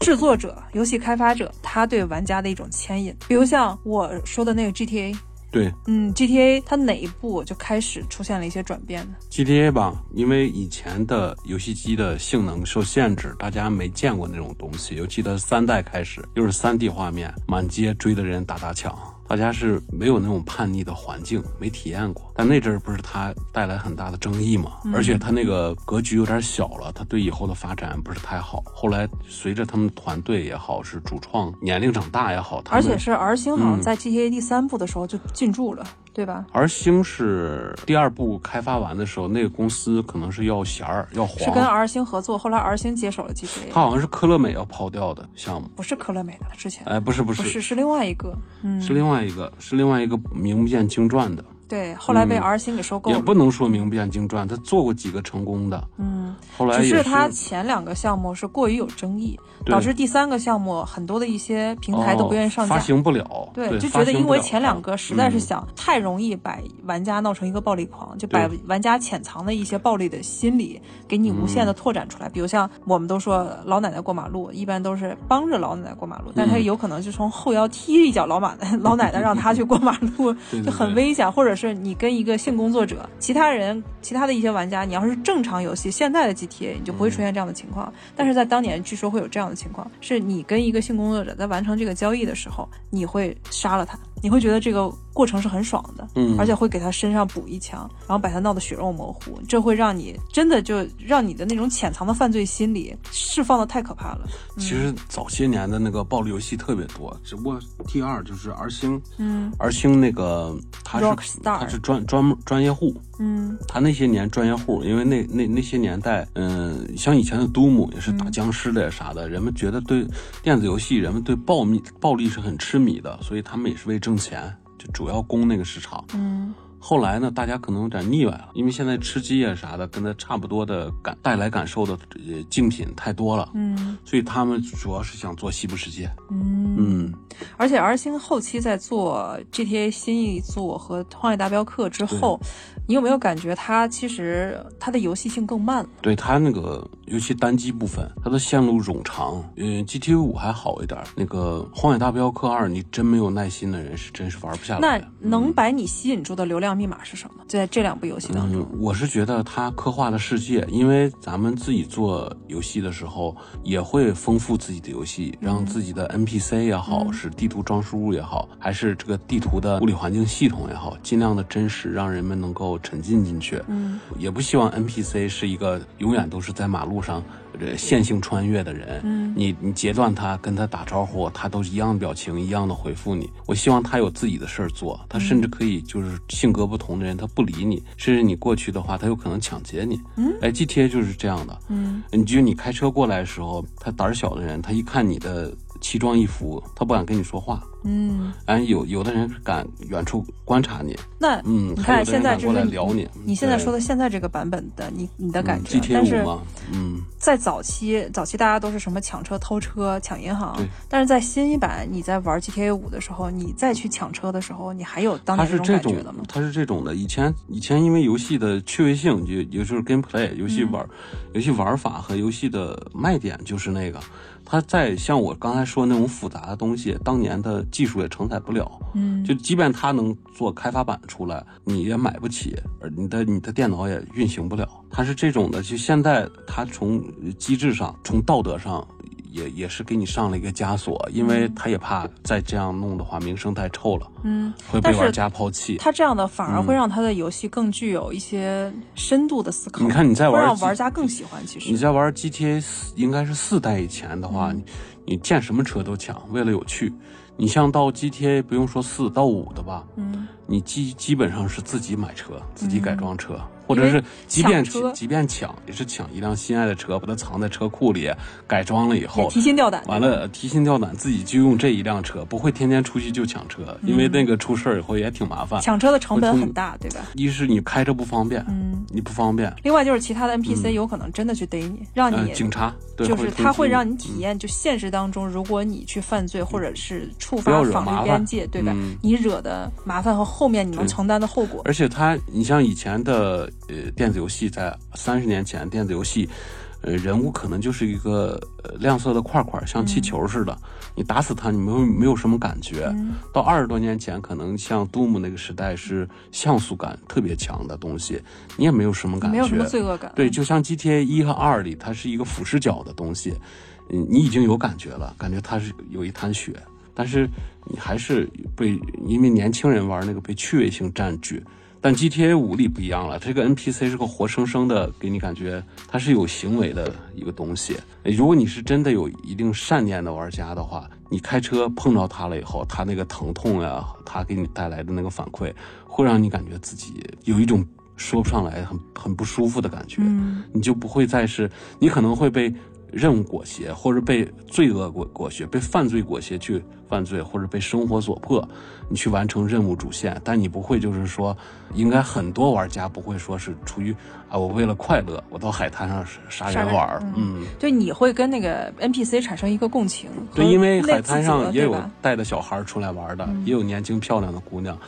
Speaker 1: 制作者、游戏开发者他对玩家的一种牵引？比如像我说的那个 GTA，
Speaker 2: 对
Speaker 1: 嗯，GTA 它哪一步就开始出现了一些转变呢
Speaker 3: ？GTA 吧，因为以前的游戏机的性能受限制，大家没见过那种东西。尤其它三代开始又是三 D 画面，满街追的人打打抢，大家是没有那种叛逆的环境，没体验过。但那阵儿不是他带来很大的争议嘛？而且他那个格局有点小了，他对以后的发展不是太好。后来随着他们团队也好，是主创年龄长大也好，他
Speaker 1: 而且是 R 星好像
Speaker 3: 嗯
Speaker 1: 在 GTA 第三部的时候就进驻了，对吧？
Speaker 3: 而星是第二部开发完的时候，那个公司可能是要弦儿要黄，
Speaker 1: 是跟 R 星合作，后来 R 星接手了 GTA，
Speaker 3: 他好像是科乐美要抛掉的项目。
Speaker 1: 不是科乐美的之前，
Speaker 3: 哎，不是不是，
Speaker 1: 不是是另外一个，嗯，
Speaker 3: 是另外一个，是另外一个名不见经传的，
Speaker 1: 对，后来被
Speaker 3: 嗯
Speaker 1: R 星给收购了，
Speaker 3: 也不能说名不见经传，他做过几个成功的，
Speaker 1: 嗯，
Speaker 3: 后来也
Speaker 1: 只是他前两个项目是过于有争议，导致第三个项目很多的一些平台都不愿意上架。
Speaker 3: 哦发行不了，
Speaker 1: 对，
Speaker 3: 对，
Speaker 1: 就觉得因为前两
Speaker 3: 个
Speaker 1: 个实在是
Speaker 3: 嗯
Speaker 1: 想太容易把玩家闹成一个暴力狂，就把玩家潜藏的一些暴力的心理给你无限的拓展出来。比如像我们都说老奶奶过马路，一般都是帮着老奶奶过马路，但他有可能就从后腰踢一脚老马奶老奶奶，让他去过马路，
Speaker 3: 对对
Speaker 1: 就很危险。或者是你跟一个性工作者，其他人其他的一些玩家，你要是正常游戏现在的 GTA，你就不会出现这样的情况。但是在当年，据说会有这样的情况，是你跟一个性工作者在完成这个交易的时候，你会杀了他，你会觉得这个过程是很爽的，
Speaker 3: 嗯。
Speaker 1: 而且会给他身上补一枪，然后把他闹得血肉模糊，这会让你真的就让你的那种潜藏的犯罪心理释放的太可怕了。
Speaker 3: 其实早些年的那个暴力游戏特别多，只不过第二就是 R 星，
Speaker 1: 嗯
Speaker 3: ，R 星那个他是
Speaker 1: Rockstar
Speaker 3: 他是专专门专业户，
Speaker 1: 嗯。
Speaker 3: 他那些年专业户，因为那那那些年代，嗯、像以前的 Doom 也是打僵尸的呀啥的，人们觉得对电子游戏，人们对暴力暴力是很痴迷的，所以他们也是为挣钱，主要攻那个市场。后来呢，大家可能有点腻歪了，因为现在吃鸡啊啥的，跟它差不多的感带来感受的呃竞品太多了，
Speaker 1: 嗯
Speaker 3: 所以他们主要是想做西部世界。
Speaker 1: 嗯，
Speaker 3: 嗯，
Speaker 1: 而且 R 星后期在做 GTA 新一作和《荒野大镖客》之后，你有没有感觉它其实它的游戏性更慢了？
Speaker 3: 对它那个尤其单机部分，它的线路冗长。嗯，GTA 五还好一点，那个《荒野大镖客二》，你真没有耐心的人是真是玩不下来那。
Speaker 1: 能把你吸引住的流量密码是什么？就在这两部游戏当中
Speaker 3: 嗯，，我是觉得它刻画的世界，因为咱们自己做游戏的时候，也会丰富自己的游戏，让自己的 NPC 也好，是地图装饰物也好，还是这个地图的物理环境系统也好，尽量的真实，让人们能够沉浸进去。
Speaker 1: 嗯
Speaker 3: 也不希望 NPC 是一个永远都是在马路上呃线性穿越的人。
Speaker 1: 嗯
Speaker 3: 你你截断他，跟他打招呼，他都一样的表情，一样的回复你。我希望他有自己的事儿做，他甚至可以就是性格不同的人，他不理你，甚至你过去的话，他有可能抢劫你。
Speaker 1: 嗯，
Speaker 3: 哎，GTA 就是这样的。
Speaker 1: 嗯
Speaker 3: 你就你开车过来的时候，他胆儿小的人，他一看你的奇装异服，他不敢跟你说话。
Speaker 1: 嗯，
Speaker 3: 哎，有有的人敢远处观察你，
Speaker 1: 那
Speaker 3: 嗯，
Speaker 1: 你看现在就是
Speaker 3: 来聊你。
Speaker 1: 你现在说的现在这个版本的你你的感觉，但是
Speaker 3: 嗯，
Speaker 1: 在早期，早期大家都是什么抢车、偷车、抢银行
Speaker 3: 对，
Speaker 1: 但是在新一版，你在玩 GTA 五的时候，你再去抢车的时候，你还有当
Speaker 3: 它
Speaker 1: 年种
Speaker 3: 是这种
Speaker 1: 感觉的吗？，
Speaker 3: 它是这种的。以前以前因为游戏的趣味性，就也就是 gameplay，游戏
Speaker 1: 嗯
Speaker 3: 玩、游戏玩法和游戏的卖点就是那个。它再像我刚才说那种复杂的东西，当年的技术也承载不了。
Speaker 1: 嗯，
Speaker 3: 就即便它能做开发版出来，你也买不起，而你的你的电脑也运行不了。它是这种的，就现在它从机制上、从道德上。也也是给你上了一个枷锁，因为他也怕再这样弄的话，名声太臭了，
Speaker 1: 嗯，
Speaker 3: 会被玩家抛弃。
Speaker 1: 他这样的反而会让他的游戏更具有一些深度的思考。
Speaker 3: 你看你在玩机
Speaker 1: 让玩家更喜欢。其实
Speaker 3: 你在玩 GTA 四，应该是四代以前的话，
Speaker 1: 嗯
Speaker 3: 你你见什么车都抢，为了有趣。你像到 GTA 不用说四到五的吧，
Speaker 1: 嗯，
Speaker 3: 你基基本上是自己买车，自己改装车，或者是即便即便抢，也是抢一辆心爱的车，把它藏在车库里，改装了以后。
Speaker 1: 提心吊胆。
Speaker 3: 完了，提心吊胆，自己就用这一辆车，不会天天出去就抢车，因为那个出事儿以后也挺麻烦。
Speaker 1: 嗯抢车的成本很大，对吧？
Speaker 3: 一是你开着不方便，
Speaker 1: 嗯，
Speaker 3: 你不方便，
Speaker 1: 另外就是其他的 NPC 有可能真的去逮你，让
Speaker 3: 呃，
Speaker 1: 你
Speaker 3: 警察对
Speaker 1: 就是他会让你体验，就现实当中，如果你去犯罪或者是触发法律边界，对吧？
Speaker 3: 嗯
Speaker 1: 你惹的麻烦和后面你能承担的后果。
Speaker 3: 而且他，你像以前的呃电子游戏，在三十年前电子游戏，呃人物可能就是一个呃亮色的块块，像气球似的，你打死它，你没有没有什么感觉。
Speaker 1: 嗯
Speaker 3: 到二十多年前，可能像 Doom 那个时代是像素感特别强的东西，你也没有什么感觉，
Speaker 1: 没有什么罪恶感。
Speaker 3: 对，就像 GTA 一和二里，它是一个俯视角的东西，嗯，你已经有感觉了，感觉它是有一滩血，但是你还是被因为年轻人玩那个被趣味性占据。但 GTA 五里不一样了，这个 NPC 是个活生生的，给你感觉它是有行为的一个东西。如果你是真的有一定善念的玩家的话，你开车碰到它了以后，它那个疼痛呀，它给你带来的那个反馈，会让你感觉自己有一种说不上来很很不舒服的感觉。
Speaker 1: 嗯
Speaker 3: 你就不会再是你可能会被任务裹挟，或者被罪恶裹裹挟，被犯罪裹挟去犯罪，或者被生活所迫，你去完成任务主线。但你不会就是说，应该很多玩家不会说是出于啊，我为了快乐，我到海滩上杀
Speaker 1: 杀人
Speaker 3: 人玩儿，嗯。
Speaker 1: 就你会跟那个 NPC 产生一个共情。
Speaker 3: 对，因为海滩上也有带着小孩儿出来玩的，
Speaker 1: 嗯
Speaker 3: 也有年轻漂亮的姑娘。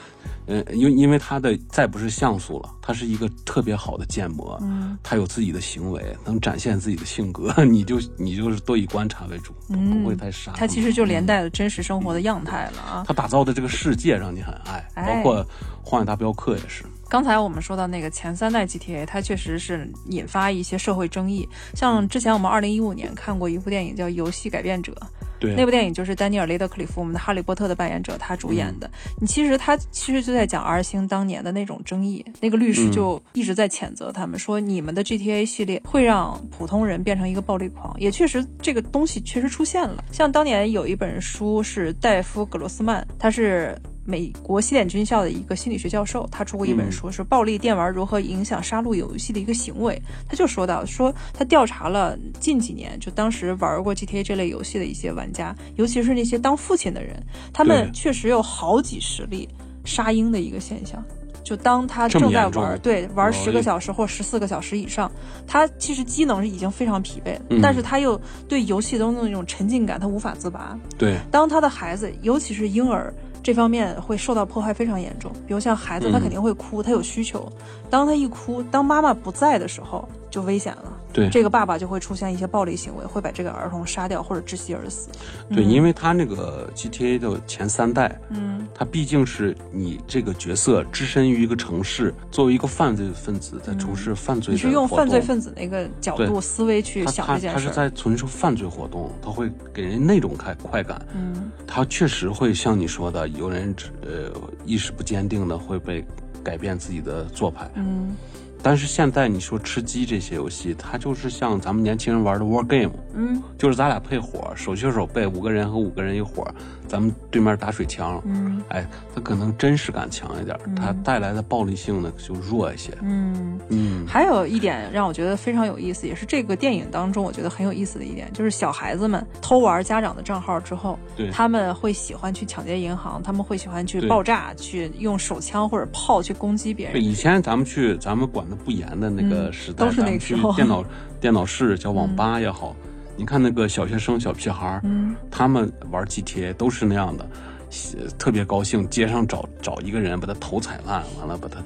Speaker 3: 嗯，因因为它的再不是像素了，它是一个特别好的建模，
Speaker 1: 嗯
Speaker 3: 它有自己的行为，能展现自己的性格，你就你就是多以观察为主，不会太杀。
Speaker 1: 它其实就连带了真实生活的样态了啊。
Speaker 3: 他打造的这个世界让你很爱，
Speaker 1: 哎
Speaker 3: 包括《荒野大镖客》也是。
Speaker 1: 刚才我们说到那个前三代 GTA，它确实是引发一些社会争议。像之前我们二零一五年看过一部电影叫《游戏改变者》，
Speaker 3: 对，
Speaker 1: 那部电影就是丹尼尔·雷德克里夫，我们的哈利波特的扮演者，他主演的。你其实他其实就在讲 R 星当年的那种争议，那个律师就一直在谴责他们，说你们的 GTA 系列会让普通人变成一个暴力狂，也确实这个东西确实出现了。像当年有一本书是戴夫·格罗斯曼，他是。美国西点军校的一个心理学教授，他出过一本书，是暴力电玩如何影响杀戮游戏的一个行为。他就说到，说他调查了近几年就当时玩过 GTA 这类游戏的一些玩家，尤其是那些当父亲的人，他们确实有好几十例杀婴的一个现象。就当他正在玩，对玩十个小时或十四个小时以上，他其实机能是已经非常疲惫，但是他又对游戏中的那种沉浸感他无法自拔。
Speaker 3: 对，
Speaker 1: 当他的孩子，尤其是婴儿。这方面会受到破坏非常严重，比如像孩子，他肯定会哭，他有需求。当他一哭，当妈妈不在的时候，就危险了。
Speaker 3: 对，
Speaker 1: 这个爸爸就会出现一些暴力行为，会把这个儿童杀掉或者窒息而死。
Speaker 3: 对，因为他那个 GTA 的前三代，嗯，他毕竟是你这个角色置身于一个城市，作为一个犯罪分子在从事犯罪。
Speaker 1: 你是用犯罪分子那个角度思维去想这件
Speaker 3: 事。他他是在从事犯罪活动，他会给人那种快快感。嗯，他确实会像你说的。有人呃意识不坚定的会被改变自己的做派，嗯，但是现在你说吃鸡这些游戏，它就是像咱们年轻人玩的 war game，嗯，就是咱俩配伙，手牵手背，五个人和五个人一伙。咱们对面打水枪，嗯，哎，它可能真实感强一点，它带来的暴力性呢就弱一些，
Speaker 1: 嗯。嗯。还有一点让我觉得非常有意思，也是这个电影当中我觉得很有意思的一点，就是小孩子们偷玩家长的账号之后，
Speaker 3: 对，
Speaker 1: 他们会喜欢去抢劫银行，他们会喜欢去爆炸，去用手枪或者炮去攻击别人。
Speaker 3: 对，以前咱们去咱们管的不严的那个时代，
Speaker 1: 都是那时候，
Speaker 3: 电脑电脑室叫网吧也好。你看那个小学生、小屁孩儿，他们玩 GTA 都是那样的。特别高兴，街上找找一个人，把他头踩烂，完了把他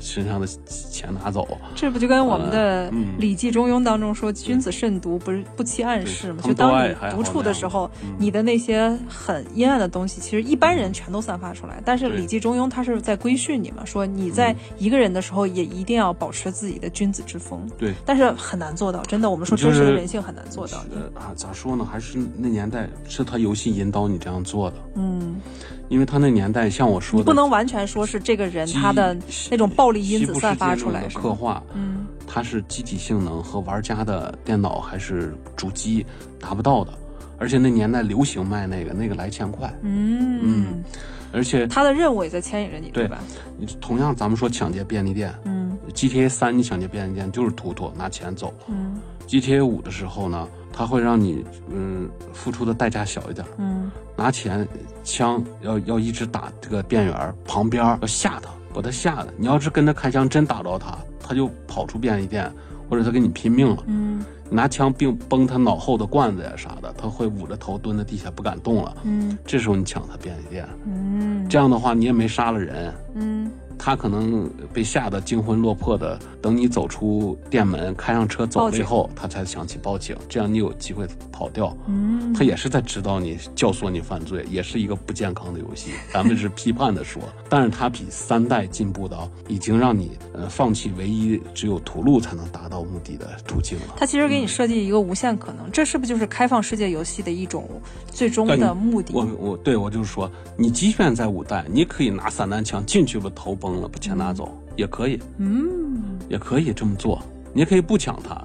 Speaker 3: 身上的钱拿走。
Speaker 1: 这不就跟我们的《礼记中庸》当中说“君子慎独，不是不欺暗室”吗？就当你独处的时候，你的那些很阴暗的东西，其实一般人全都散发出来。但是《礼记中庸》它是在规训你嘛，说你在一个人的时候，也一定要保持自己的君子之风。
Speaker 3: 对，
Speaker 1: 但是很难做到，真的。我们说真实的人性很难做到。
Speaker 3: 啊，咋说呢？还是那年代是他游戏引导你这样做的。嗯。因为他那年代，像我说的，
Speaker 1: 不能完全说是这个人他的那种暴力因子散发出来
Speaker 3: 的刻画，嗯，它是机体性能和玩家的电脑还是主机达不到的，而且那年代流行卖那个，那个来钱快，嗯。嗯，而且
Speaker 1: 他的任务也在牵引着你，
Speaker 3: 对
Speaker 1: 吧？
Speaker 3: 你同样，咱们说抢劫便利店，嗯，GTA 三你抢劫便利店就是图图拿钱走，嗯，GTA 五的时候呢？他会让你，嗯，付出的代价小一点，嗯，拿钱，枪要要一直打这个店员旁边，要吓他，把他吓的。你要是跟他开枪，真打着他，他就跑出便利店，或者他跟你拼命了，嗯，拿枪并崩他脑后的罐子呀啥的，他会捂着头蹲在地下不敢动了，嗯，这时候你抢他便利店，嗯，这样的话你也没杀了人，嗯。他可能被吓得惊魂落魄的，等你走出店门，开上车走了以后，他才想起报警，这样你有机会跑掉。嗯，他也是在指导你、教唆你犯罪，也是一个不健康的游戏。咱们是批判的说，但是他比三代进步到已经让你呃放弃唯一只有屠戮才能达到目的的途径了。
Speaker 1: 他其实给你设计一个无限可能，这是不是就是开放世界游戏的一种最终的目的？
Speaker 3: 我我对我就是说，你即便在五代，你可以拿散弹枪进去把头崩。了，把钱拿走也可以，嗯，也可以这么做。你也可以不抢它，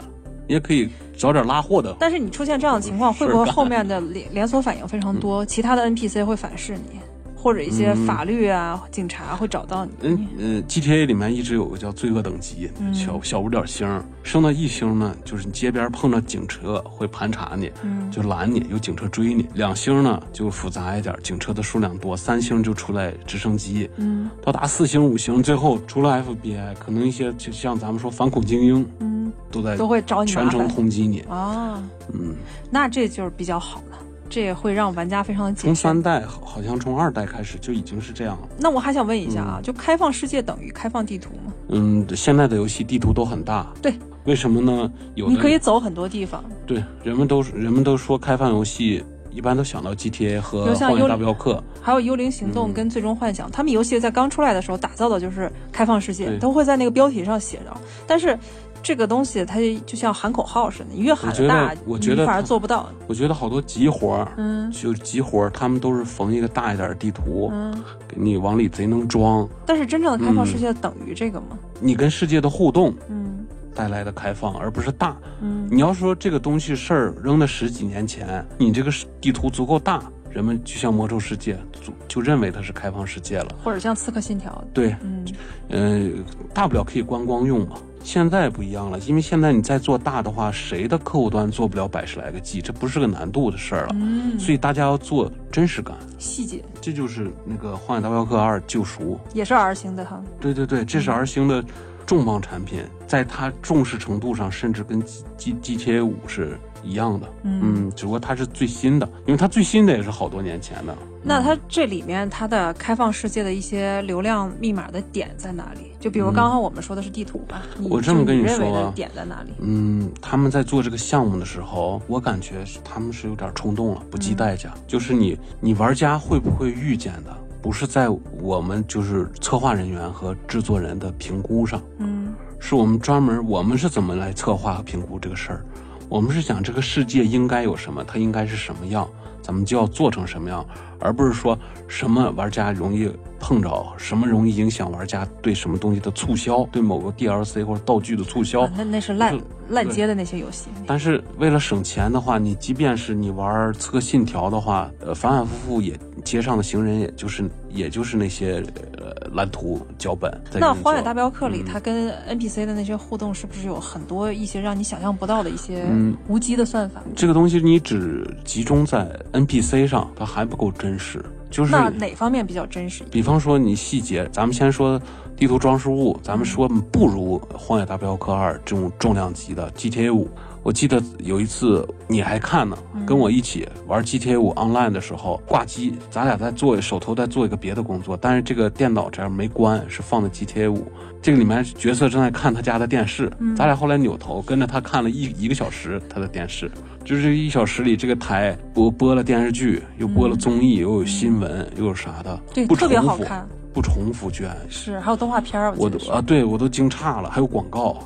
Speaker 3: 你也可以找点拉货的。
Speaker 1: 但是你出现这样的情况，会不会后面的连连锁反应非常多？其他的 NPC 会反噬你？或者一些法律啊，警察会找到你。
Speaker 3: 嗯嗯，GTA 里面一直有个叫罪恶等级，小小五点星，升到一星呢，就是你街边碰到警车会盘查你，就拦你，有警车追你。两星呢就复杂一点，警车的数量多。三星就出来直升机。嗯，到达四星、五星，最后除了 FBI，可能一些就像咱们说反恐精英，嗯，都在
Speaker 1: 都会找你
Speaker 3: 全程通缉你。
Speaker 1: 啊，嗯，那这就是比较好的。这也会让玩家非常的
Speaker 3: 从三代好像从二代开始就已经是这样了。
Speaker 1: 那我还想问一下啊，就开放世界等于开放地图吗？
Speaker 3: 嗯，现在的游戏地图都很大。
Speaker 1: 对，
Speaker 3: 为什么呢？有
Speaker 1: 你可以走很多地方。
Speaker 3: 对，人们都人们都说开放游戏。一般都想到 GTA 和《荒野大镖客》，
Speaker 1: 还有《幽灵行动》跟《最终幻想》，他们游戏在刚出来的时候打造的就是开放世界，都会在那个标题上写着。但是这个东西它就像喊口号似的，你越喊
Speaker 3: 越
Speaker 1: 大，
Speaker 3: 我觉得
Speaker 1: 你反而做不到。
Speaker 3: 我觉得好多急活儿，
Speaker 1: 嗯
Speaker 3: 就急活儿，他们都是缝一个大一点儿的地图，
Speaker 1: 嗯，
Speaker 3: 给你往里贼能装。
Speaker 1: 但是真正的开放
Speaker 3: 嗯
Speaker 1: 世界等于这个吗？
Speaker 3: 你跟世界的互动
Speaker 1: 嗯
Speaker 3: 带来的开放，而不是大。
Speaker 1: 嗯
Speaker 3: 你要说这个东西事儿扔到十几年前，你这个地图足够大，人们就像魔兽世界，就就认为它是开放世界了。
Speaker 1: 或者像刺客信条，
Speaker 3: 对，
Speaker 1: 嗯
Speaker 3: 呃，大不了可以观光用嘛。现在不一样了，因为现在你再做大的话，谁的客户端做不了百十来个 G，这不是个难度的事儿了。
Speaker 1: 嗯，
Speaker 3: 所以大家要做真实感，
Speaker 1: 细节
Speaker 3: 这就是那个《荒野大镖客二：救赎》。
Speaker 1: 也是 R 星的哈。
Speaker 3: 对对对，这是 R 星的重磅产品，在它重视程度上，甚至跟 G G T A 五是一样的。
Speaker 1: 嗯
Speaker 3: 嗯，只不过它是最新的，因为它最新的也是好多年前的。
Speaker 1: 那它这里面它的开放世界的一些流量密码的点在哪里？就比如刚刚我们说的是地图吧，你
Speaker 3: 我这么跟你说啊
Speaker 1: 的点在哪里？
Speaker 3: 嗯，他们在做这个项目的时候，我感觉他们是有点冲动了，不计代价。就是你，你玩家会不会遇见的，不是在我们就是策划人员和制作人的评估上，
Speaker 1: 嗯
Speaker 3: 是我们专门我们是怎么来策划和评估这个事儿。我们是想这个世界应该有什么，它应该是什么样，咱们就要做成什么样，而不是说什么玩家容易碰着，什么容易影响玩家对什么东西的促销，对某个 DLC 或者道具的促销。
Speaker 1: 啊那那是烂烂街的那些游戏。
Speaker 3: 但是为了省钱的话，你即便是你玩《刺客信条》的话，呃，反反复复也街上的行人也就是也就是那些呃蓝图脚本
Speaker 1: 那《。荒野大镖客》里，
Speaker 3: 嗯
Speaker 1: 它跟 NPC 的那些互动，是不是有很多一些让你想象不到的一些
Speaker 3: 嗯
Speaker 1: 无稽的算法？
Speaker 3: 这个东西你只集中在 NPC 上，它还不够真实。就是
Speaker 1: 那哪方面比较真实？
Speaker 3: 比方说你细节，咱们先说地图装饰物，咱们说不如《荒野大镖客二》这种重量级的 GTA 五。我记得有一次你还看呢，跟我一起玩 GTA 五 Online 的时候挂机，咱俩在做手头在做一个别的工作，但是这个电脑这样没关，是放的 GTA 五。这个里面角色正在看他家的电视，咱俩后来扭头跟着他看了一一个小时他的电视，就是一小时里，这个台播播了电视剧，又播了综艺，又有新闻，又有啥的，不
Speaker 1: 对特别
Speaker 3: 重复
Speaker 1: 好看，
Speaker 3: 不重复居然
Speaker 1: 是。还有动画片
Speaker 3: 我都啊，对我都惊诧了，还有广告，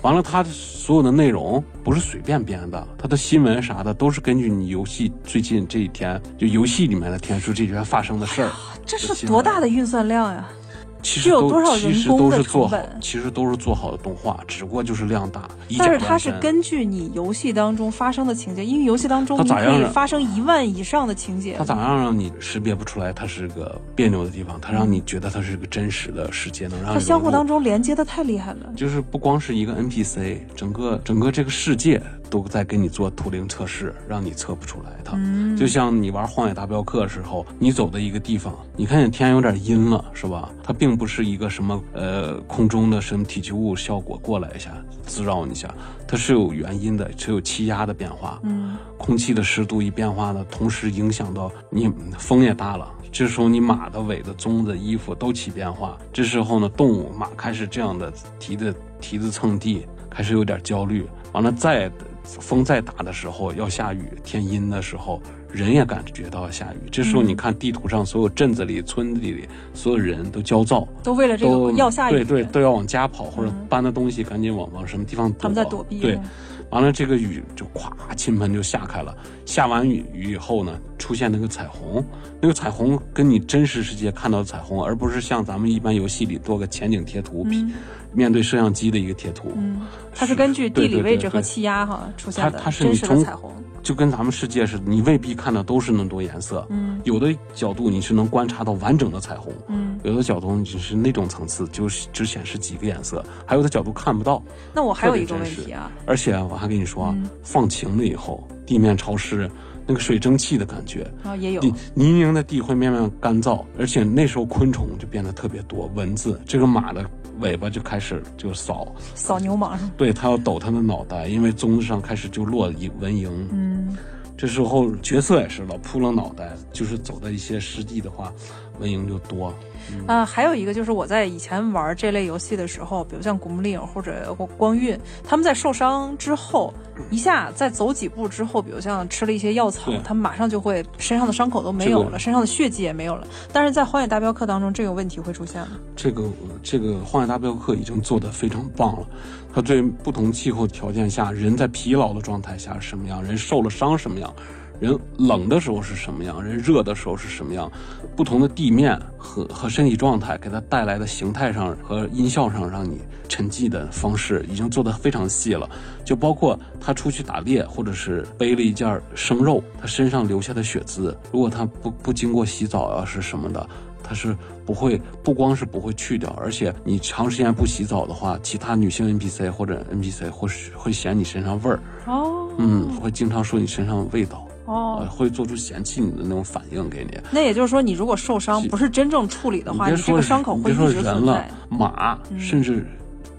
Speaker 3: 完了，它所有的内容不是随便编的，它的新闻啥的都是根据你游戏最近这一天就游戏里面的天数这几天发生的事儿，
Speaker 1: 这是多大的运算量呀！
Speaker 3: 其实都
Speaker 1: 有多少人工的
Speaker 3: 都是做好
Speaker 1: 成本，
Speaker 3: 其实都是做好的动画，只不过就是量大，
Speaker 1: 但是它是根据你游戏当中发生的情节，因为游戏当中你可以发生一万以上的情节
Speaker 3: 它。咋样让你识别不出来它是个别扭的地方？它让你觉得它是个真实的世界，能让
Speaker 1: 它相互当中连接的太厉害了。
Speaker 3: 就是不光是一个 NPC，整个整个这个世界都在给你做图灵测试，让你测不出来它。
Speaker 1: 嗯
Speaker 3: 就像你玩《荒野大镖客》的时候，你走的一个地方，你看见天有点阴了，是吧？它并不是一个什么呃空中的什么体积物效果过来一下滋扰你一下，它是有原因的，是有气压的变化。
Speaker 1: 嗯，
Speaker 3: 空气的湿度一变化呢，同时影响到你风也大了。这时候你马的尾的鬃子衣服都起变化，这时候呢，动物马开始这样的蹄子蹄子蹭地，开始有点焦虑。完了再风再大的时候要下雨，天阴的时候人也感觉到要下雨。这时候你看地图上所有镇子里、村子里所有人都焦躁，
Speaker 1: 都为了这个要下雨，
Speaker 3: 对对，都要往家跑，或者搬的东西赶紧往往什么地方躲。
Speaker 1: 他们在躲避。
Speaker 3: 对，完了这个雨就咵倾盆就下开了。下完雨雨以后呢，出现那个彩虹，那个彩虹跟你真实世界看到的彩虹，而不是像咱们一般游戏里做个前景贴图，
Speaker 1: 嗯
Speaker 3: 面对摄像机的一个贴图。
Speaker 1: 嗯，它是根据地理位置和气压哈出现的
Speaker 3: 它它是
Speaker 1: 真
Speaker 3: 你从。就跟咱们世界似的，你未必看到都是那么多颜色，
Speaker 1: 嗯
Speaker 3: 有的角度你是能观察到完整的彩虹，
Speaker 1: 嗯，
Speaker 3: 有的角度你只是那种层次，就是只显示几个颜色，还有的角度看不到。
Speaker 1: 那我还有一个问题啊，
Speaker 3: 而且我还跟你说放晴了以后，地面潮湿，那个水蒸气的感觉，
Speaker 1: 啊也有
Speaker 3: 泥泞的地会慢慢干燥，而且那时候昆虫就变得特别多，蚊子，这个马的尾巴就开始就扫，
Speaker 1: 扫牛马。
Speaker 3: 对，它要抖它的脑袋，因为棕子上开始就落蚊蝇。
Speaker 1: 嗯
Speaker 3: 这时候角色也是老扑棱脑袋，就是走在一些湿地的话，蚊蝇就多。
Speaker 1: 啊、还有一个就是我在以前玩这类游戏的时候，比如像《古墓丽影》或者光光晕，他们在受伤之后，一下再走几步之后，比如像吃了一些药草，他们马上就会身上的伤口都没有了，
Speaker 3: 这个
Speaker 1: 身上的血迹也没有了。但是在《荒野大镖客》当中，这个问题会出现吗？
Speaker 3: 这个这个《荒野大镖客》已经做得非常棒了。它对不同气候条件下，人在疲劳的状态下是什么样，人受了伤什么样，人冷的时候是什么样，人热的时候是什么样，不同的地面和和身体状态给它带来的形态上和音效上让你沉寂的方式，已经做得非常细了。就包括他出去打猎，或者是背了一件生肉，他身上留下的血渍，如果他不不经过洗澡啊是什么的，它是不会，不光是不会去掉，而且你长时间不洗澡的话，其他女性 NPC 或者 NPC 会会嫌你身上味儿，
Speaker 1: 哦，
Speaker 3: 嗯，会经常说你身上味道，
Speaker 1: 哦
Speaker 3: 呃，会做出嫌弃你的那种反应给你。
Speaker 1: 那也就是说，你如果受伤不是真正处理的话，
Speaker 3: 你
Speaker 1: 你这个伤口会一直
Speaker 3: 人了马甚至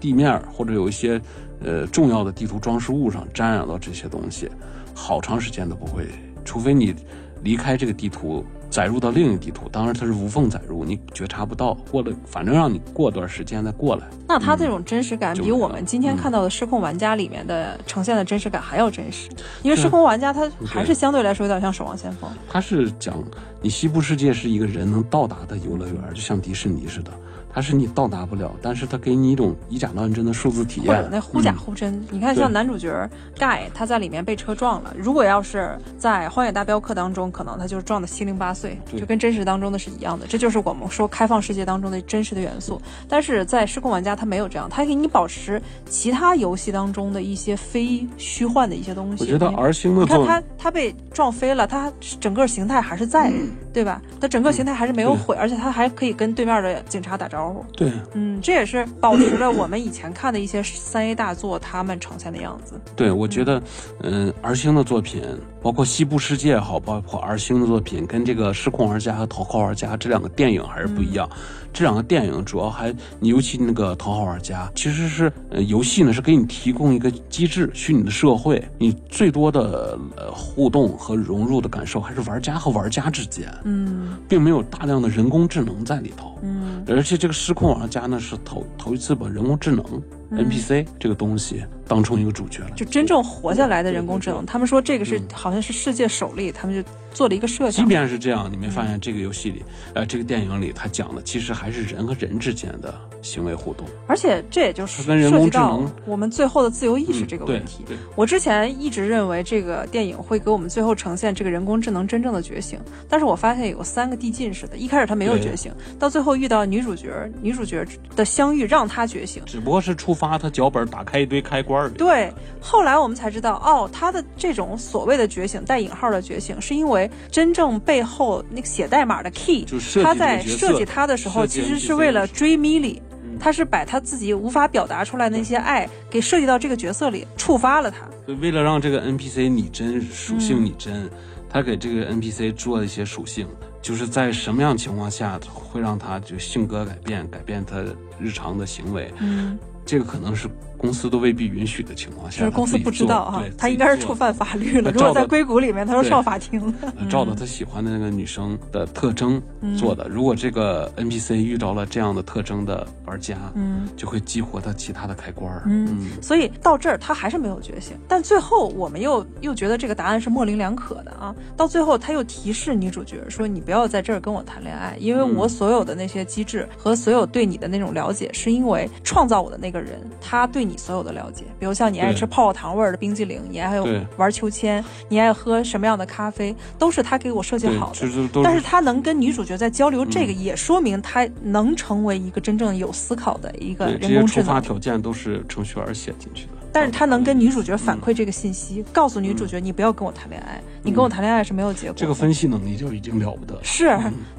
Speaker 3: 地面儿或者有一些呃重要的地图装饰物上沾染到这些东西，好长时间都不会，除非你离开这个地图。载入到另一个地图，当然它是无缝载入，你觉察不到。过了，反正让你过段时间再过来。
Speaker 1: 那它这种真实感比我们今天
Speaker 3: 嗯
Speaker 1: 看到的《失控玩家》里面的呈现的真实感还要真实，因为《失控玩家》它还是相对来说有点像《守望先锋》。
Speaker 3: 它是讲你西部世界是一个人能到达的游乐园，就像迪士尼似的，它是你到达不了，但是它给你一种以假乱真的数字体
Speaker 1: 或者
Speaker 3: 验。
Speaker 1: 那忽假
Speaker 3: 嗯
Speaker 1: 忽真，你看像男主角盖，他在里面被车撞了。如果要是在《荒野大镖客》当中，可能他就撞得七零八碎，就跟真实当中的是一样的。这就是我们说开放世界当中的真实的元素。但是在《失控玩家》，他没有这样，他给你保持其他游戏当中的一些非虚幻的一些东西。
Speaker 3: 我觉得
Speaker 1: 你
Speaker 3: R 星的
Speaker 1: 你看他，他被撞飞了，他整个形态还是在，
Speaker 3: 嗯
Speaker 1: 对吧？他整个形态还是没有毁，而且他还可以跟对面的警察打招呼。
Speaker 3: 对
Speaker 1: 嗯，这也是保持了我们以前看的一些三 A 大作他们呈现的样子。
Speaker 3: 对，我觉得，嗯儿星的作品，包括西部世界也好，包括儿星的作品，跟这个失控玩家和头号玩家这两个电影还是不一样。这两个电影主要还，你尤其那个头号玩家，其实是呃游戏呢是给你提供一个机制，虚拟的社会，你最多的呃互动和融入的感受还是玩家和玩家之间，
Speaker 1: 嗯
Speaker 3: 并没有大量的人工智能在里头。
Speaker 1: 嗯
Speaker 3: 而且这个失控玩家呢是头头一次把人工智能、NPC 这个东西当成一个主角了。
Speaker 1: 就真正活下来的人工智能，他们说这个是
Speaker 3: 嗯
Speaker 1: 好像是世界首例，他们就做了一个设想即。
Speaker 3: 便是这样，你没发现这个游戏里，呃，这个电影里，它讲的其实还是人和人之间的行为互动。
Speaker 1: 而且这也就是
Speaker 3: 它跟人
Speaker 1: 涉及到
Speaker 3: 工智能
Speaker 1: 我们最后的自由意识
Speaker 3: 嗯
Speaker 1: 这个问题。我之前一直认为这个电影会给我们最后呈现这个人工智能真正的觉醒，但是我发现有三个递进式的，一开始他没有觉醒，到最后遇到女主角，女主角的相遇让他觉醒。
Speaker 3: 只不过是触发他脚本打开一堆开关。
Speaker 1: 对，后来我们才知道，哦，他的这种所谓的觉醒，带引号的觉醒，是因为真正背后那个写代码的 key，他在设计他的时候，其实是为了追米莉。
Speaker 3: 嗯
Speaker 1: 他是把他自己无法表达出来的那些爱给设计到这个角色里，触发了他。
Speaker 3: 对为了让这个 NPC 拟真属性
Speaker 1: 嗯
Speaker 3: 拟真，他给这个 NPC 做了一些属性，就是在什么样情况下会让他就性格改变，改变他日常的行为。
Speaker 1: 嗯，
Speaker 3: 这个可能是公司都未必允许的情况下，
Speaker 1: 就是公司不知道哈，他应该是触犯法律了。如果在硅谷里面，他说上法庭了。
Speaker 3: 照着他喜欢的那个女生的特征做的。如果这个 NPC 遇到了这样的特征的玩家，
Speaker 1: 嗯
Speaker 3: 就会激活他其他的开关儿。
Speaker 1: 嗯，所以到这儿他还是没有觉醒，但最后我们又又觉得这个答案是模棱两可的啊。到最后他又提示女主角说：“你不要在这儿跟我谈恋爱，因为我所有的那些机制和所有对你的那种了解，是因为创造我的那个人他对你所有的了解。比如像你爱吃泡泡糖味儿的冰激凌，你爱
Speaker 3: 对
Speaker 1: 玩秋千，你爱喝什么样的咖啡，都是他给我设计好，的。但是他能跟女主角在交流，这个
Speaker 3: 嗯
Speaker 1: 也说明他能成为一个真正有思考的一个人工智能。
Speaker 3: 些触发条件都是程序员写进去的。
Speaker 1: 但是他能跟女主角反
Speaker 3: 嗯
Speaker 1: 馈这个信息，告诉女主角你不要跟我谈恋爱，你跟我谈恋爱是没有结果的。
Speaker 3: 这个分析能力就已经了不得了。
Speaker 1: 是，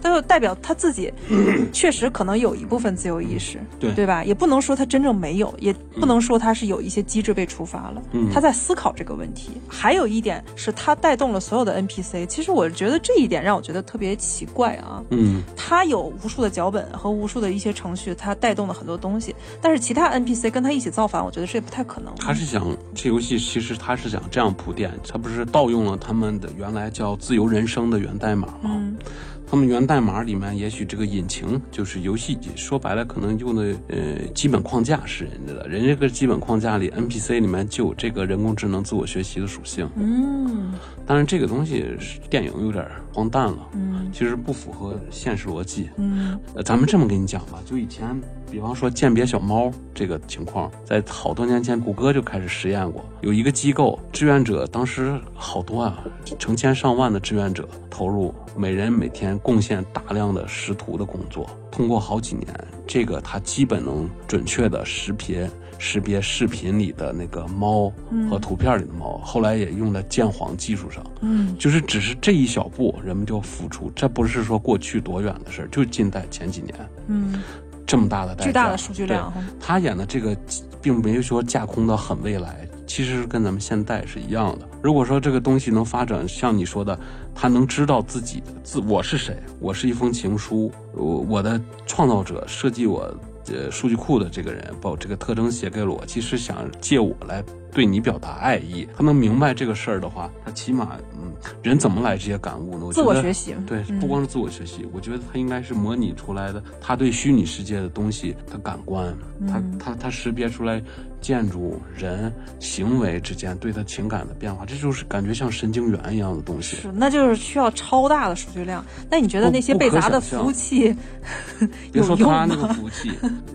Speaker 1: 他就代表他自己 确实可能有一部分自由意识，
Speaker 3: 对
Speaker 1: 对吧？也不能说他真正没有，也不能说他是有一些机制被触发了。
Speaker 3: 嗯
Speaker 1: 他在思考这个问题。还有一点是他带动了所有的 NPC，其实我觉得这一点让我觉得特别奇怪啊。
Speaker 3: 嗯，
Speaker 1: 他有无数的脚本和无数的一些程序，他带动了很多东西，但是其他 NPC 跟他一起造反，我觉得这也不太可能。
Speaker 3: 他是想这游戏其实他是想这样铺垫，他不是盗用了他们的原来叫自由人生的源代码嘛？
Speaker 1: 嗯
Speaker 3: 他们源代码里面也许这个引擎就是游戏，说白了可能用的呃基本框架是人家的，人家这个基本框架里 NPC 里面就有这个人工智能自我学习的属性。
Speaker 1: 嗯
Speaker 3: 当然这个东西是电影有点荒诞了，
Speaker 1: 嗯
Speaker 3: 其实不符合现实逻辑。
Speaker 1: 嗯
Speaker 3: 呃，咱们这么跟你讲吧，就以前，比方说鉴别小猫这个情况，在好多年前，谷歌就开始实验过。有一个机构志愿者，当时好多啊，成千上万的志愿者投入，每人每天贡献大量的识图的工作。通过好几年，这个它基本能准确的识别识别视频里的那个猫和图片里的猫。后来也用在鉴黄技术上。
Speaker 1: 嗯
Speaker 3: 就是只是这一小步，人们就付出，这不是说过去多远的事儿，就近代前几年
Speaker 1: 嗯，
Speaker 3: 这么大的代价
Speaker 1: 巨大的数据量。
Speaker 3: 他演的这个并没有说架空到很未来，其实跟咱们现代是一样的。如果说这个东西能发展，像你说的，他能知道自己的自我是谁，我是一封情书，我我的创造者设计我呃数据库的这个人，把我这个特征写给了我，其实想借我来对你表达爱意。他能明白这个事儿的话，他起码嗯，人怎么来这些感悟呢？我
Speaker 1: 自
Speaker 3: 觉得
Speaker 1: 我学习，
Speaker 3: 对，
Speaker 1: 嗯
Speaker 3: 不光是自我学习，我觉得他应该是模拟出来的，他对虚拟世界的东西的感官，他
Speaker 1: 嗯
Speaker 3: 他他识别出来建筑、人、行为之间对他情感的变化，这就是感觉像神经元一样的东西。
Speaker 1: 是，那就是需要超大的数据量。那你觉得那些被砸的服务器
Speaker 3: 别
Speaker 1: 有用
Speaker 3: 说他那个？服务器，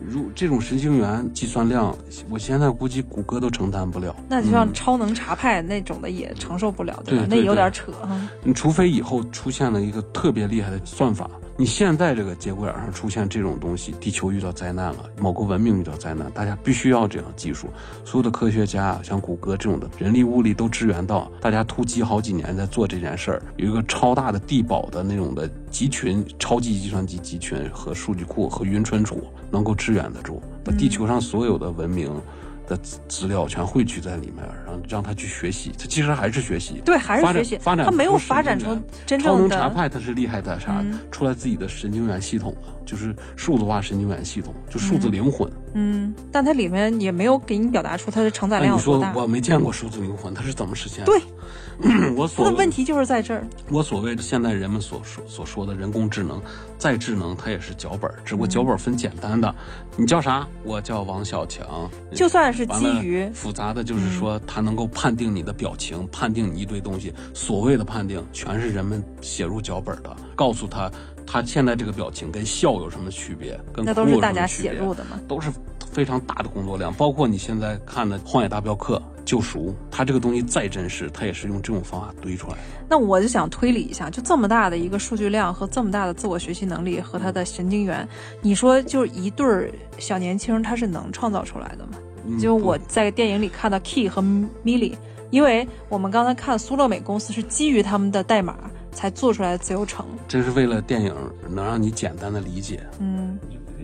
Speaker 3: 如这种神经元计算量，我现在估计谷歌都承担不了。
Speaker 1: 那就像
Speaker 3: 嗯
Speaker 1: 超能查派那种的也承受不了，吧？
Speaker 3: 对吧
Speaker 1: 那有点扯哈。
Speaker 3: 你除非以后出现了一个特别厉害的算法，你现在这个节骨眼上出现这种东西，地球遇到灾难了，某个文明遇到灾难，大家必须要这样技术。所有的科学家，像谷歌这种的人力物力都支援到，大家突击好几年在做这件事儿，有一个超大的地堡的那种的集群、超级计算机集群和数据库和云存储能够支援得住，把地球上所有的文明。的资资料全汇聚在里面，然后让他去学习，他其实还是学习，
Speaker 1: 对，还是学习，
Speaker 3: 发展
Speaker 1: 他没有发展出
Speaker 3: 经元超能
Speaker 1: 真正的
Speaker 3: 查派他是厉害在啥？
Speaker 1: 嗯
Speaker 3: 出来自己的神经元系统了，就是数字化神经元系统，就数字灵魂。
Speaker 1: 嗯，但它里面也没有给你表达出它的承载
Speaker 3: 量，你说。我没见过数字灵魂，它是怎么实现的？
Speaker 1: 对，
Speaker 3: 我所
Speaker 1: 它的问题就是在这儿。
Speaker 3: 我所谓的现在人们所说所说的人工智能，再智能它也是脚本儿，只不过脚本儿分简单的，你叫啥？我叫王小强。
Speaker 1: 就算是基于
Speaker 3: 复杂的，就是说它能够判定你的表情，判定你一堆东西。所谓的判定，全是人们写入脚本的，告诉他他现在这个表情跟笑有什么区别，跟
Speaker 1: 那都是大家写入的嘛。
Speaker 3: 都是非常大的工作量。包括你现在看的《荒野大镖客：救赎》，它这个东西再真实，它也是用这种方法堆出来的。
Speaker 1: 那我就想推理一下，就这么大的一个数据量和这么大的自我学习能力和他的神经元，你说就是一对儿小年轻，他是能创造出来的吗？
Speaker 3: 嗯
Speaker 1: 就我在电影里看到 Key 和 Millie，因为我们刚才看苏乐美公司是基于他们的代码才做出来的自由城，
Speaker 3: 这是为了电影能让你简单的理解，
Speaker 1: 嗯，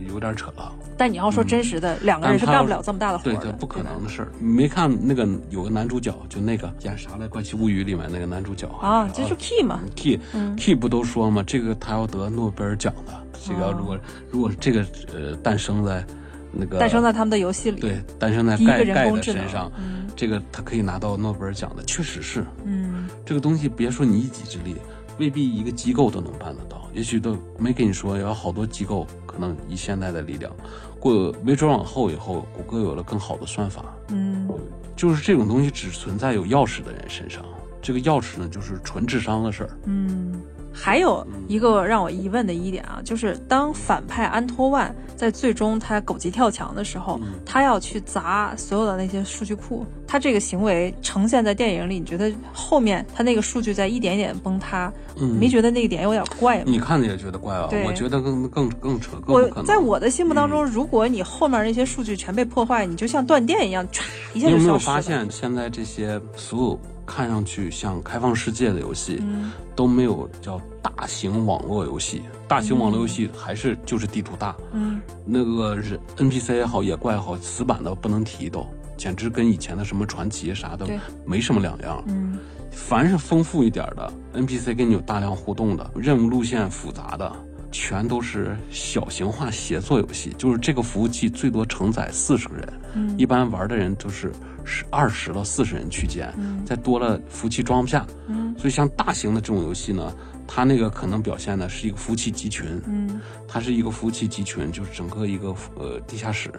Speaker 3: 有点扯了。
Speaker 1: 但你要说真实的，两个人是干不了这么大的活
Speaker 3: 对，这不可能的事儿。你没看那个有个男主角，就那个演啥来《怪奇物语》里面那个男主角
Speaker 1: 啊，这就 Key 嘛
Speaker 3: ，Key、
Speaker 1: 嗯
Speaker 3: Key 不都说吗？这个他要得诺贝尔奖的。这个
Speaker 1: 哦
Speaker 3: 如果、如果这个呃诞生在那个
Speaker 1: 诞生在他们的游戏里，
Speaker 3: 对诞生在盖盖的身上，
Speaker 1: 嗯
Speaker 3: 这个他可以拿到诺贝尔奖的，确实是
Speaker 1: 嗯
Speaker 3: 这个东西。别说你一己之力，未必一个机构都能办得到，也许都没跟你说，有好多机构可能以现在的力量，过没准往后以后，谷歌有了更好的算法，
Speaker 1: 嗯
Speaker 3: 就是这种东西只存在有钥匙的人身上。这个钥匙呢，就是纯智商的事儿。
Speaker 1: 嗯。还有一个让我疑问的一点啊，就是当反派安托万在最终他狗急跳墙的时候，
Speaker 3: 嗯
Speaker 1: 他要去砸所有的那些数据库，他这个行为呈现在电影里，你觉得后面他那个数据在一点点崩塌，
Speaker 3: 嗯
Speaker 1: 没觉得那个点有点怪吗？
Speaker 3: 你看着也觉得怪啊，我觉得更更更扯，更可能。
Speaker 1: 在我的心目当中，如果你后面那些数据全被破坏，你就像断电一样，歘一下
Speaker 3: 你有没有。发现，现在这些所有看上去像开放世界的游戏，
Speaker 1: 嗯。
Speaker 3: 都没有叫大型网络游戏。大型网络游戏还是就是地图大，
Speaker 1: 嗯。
Speaker 3: 那个人 NPC 也好，野怪也好，死板的不能提都，简直跟以前的什么传奇啥的没什么两样。
Speaker 1: 嗯。
Speaker 3: 凡是丰富一点的 NPC 跟你有大量互动的，任务路线复杂的，全都是小型化协作游戏。就是这个服务器最多承载四十个人，
Speaker 1: 嗯。
Speaker 3: 一般玩的人都是是二十到四十人区间，
Speaker 1: 嗯
Speaker 3: 再多了服务器装不下。
Speaker 1: 嗯
Speaker 3: 所以像大型的这种游戏呢，它那个可能表现的是一个服务器集群，
Speaker 1: 嗯
Speaker 3: 它是一个服务器集群，就是整个一个呃地下室，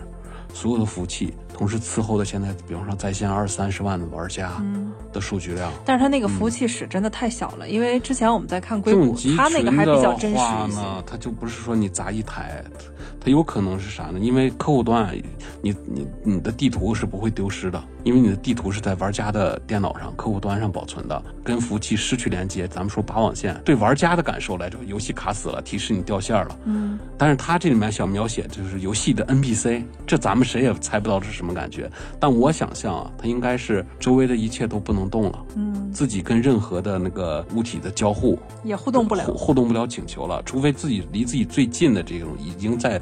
Speaker 3: 所有的服务器同时伺候的现在，比方说在线二三十万的玩家
Speaker 1: 嗯。
Speaker 3: 的数据量。
Speaker 1: 但是它那个服务器室真的太小了，因为之前我们在看硅谷它那个还比较真实一些。
Speaker 3: 话呢，它就不是说你砸一台，它有可能是啥呢？因为客户端，你你你的地图是不会丢失的，因为你的地图是在玩家的电脑上、客户端上保存的，跟服务器失去连接。咱们说拔网线，对玩家的感受来说，游戏卡死了，提示你掉线了。
Speaker 1: 嗯，
Speaker 3: 但是它这里面想描写就是游戏的 NPC，这咱们谁也猜不到是什么感觉。但我想象啊，它应该是周围的一切都不能动了，
Speaker 1: 嗯，
Speaker 3: 自己跟任何的那个物体的交互
Speaker 1: 也互动不了
Speaker 3: 互。互动不了请求了，除非自己离自己最近的这种已经在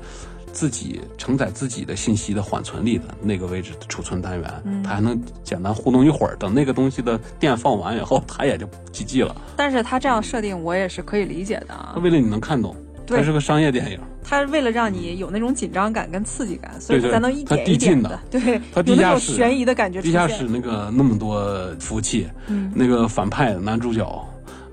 Speaker 3: 自己承载自己的信息的缓存里的那个位置的储存单元，
Speaker 1: 嗯
Speaker 3: 它还能简单互动一会儿，等那个东西的电放完以后，它也就 GG 了。
Speaker 1: 但是它这样设定，我也是可以理解的啊
Speaker 3: 它。为了你能看懂，
Speaker 1: 对
Speaker 3: 它是个商业电影，
Speaker 1: 它为了让你有那种紧张感跟刺激感，所以它才能一
Speaker 3: 它
Speaker 1: 点一点
Speaker 3: 递进的
Speaker 1: 对，
Speaker 3: 它地下室
Speaker 1: 悬疑的感觉
Speaker 3: 地。下室那个那么多服务器，
Speaker 1: 嗯
Speaker 3: 那个反派男主角，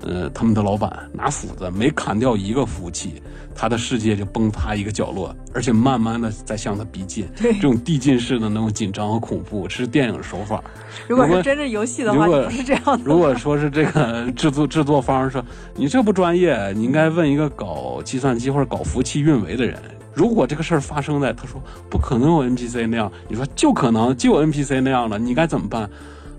Speaker 3: 呃，他们的老板拿斧子每砍掉一个服务器，他的世界就崩塌一个角落，而且慢慢的在向他逼近。
Speaker 1: 对
Speaker 3: 这种递进式的那种紧张和恐怖是电影手法。
Speaker 1: 如果是真正游戏的话，不是这样的。
Speaker 3: 如果说是这个制作制作方说你这不专业，你应该问一个搞计算机或者搞服务器运维的人。如果这个事儿发生在他说不可能有 NPC 那样，你说就可能就有 NPC 那样了，你该怎么办？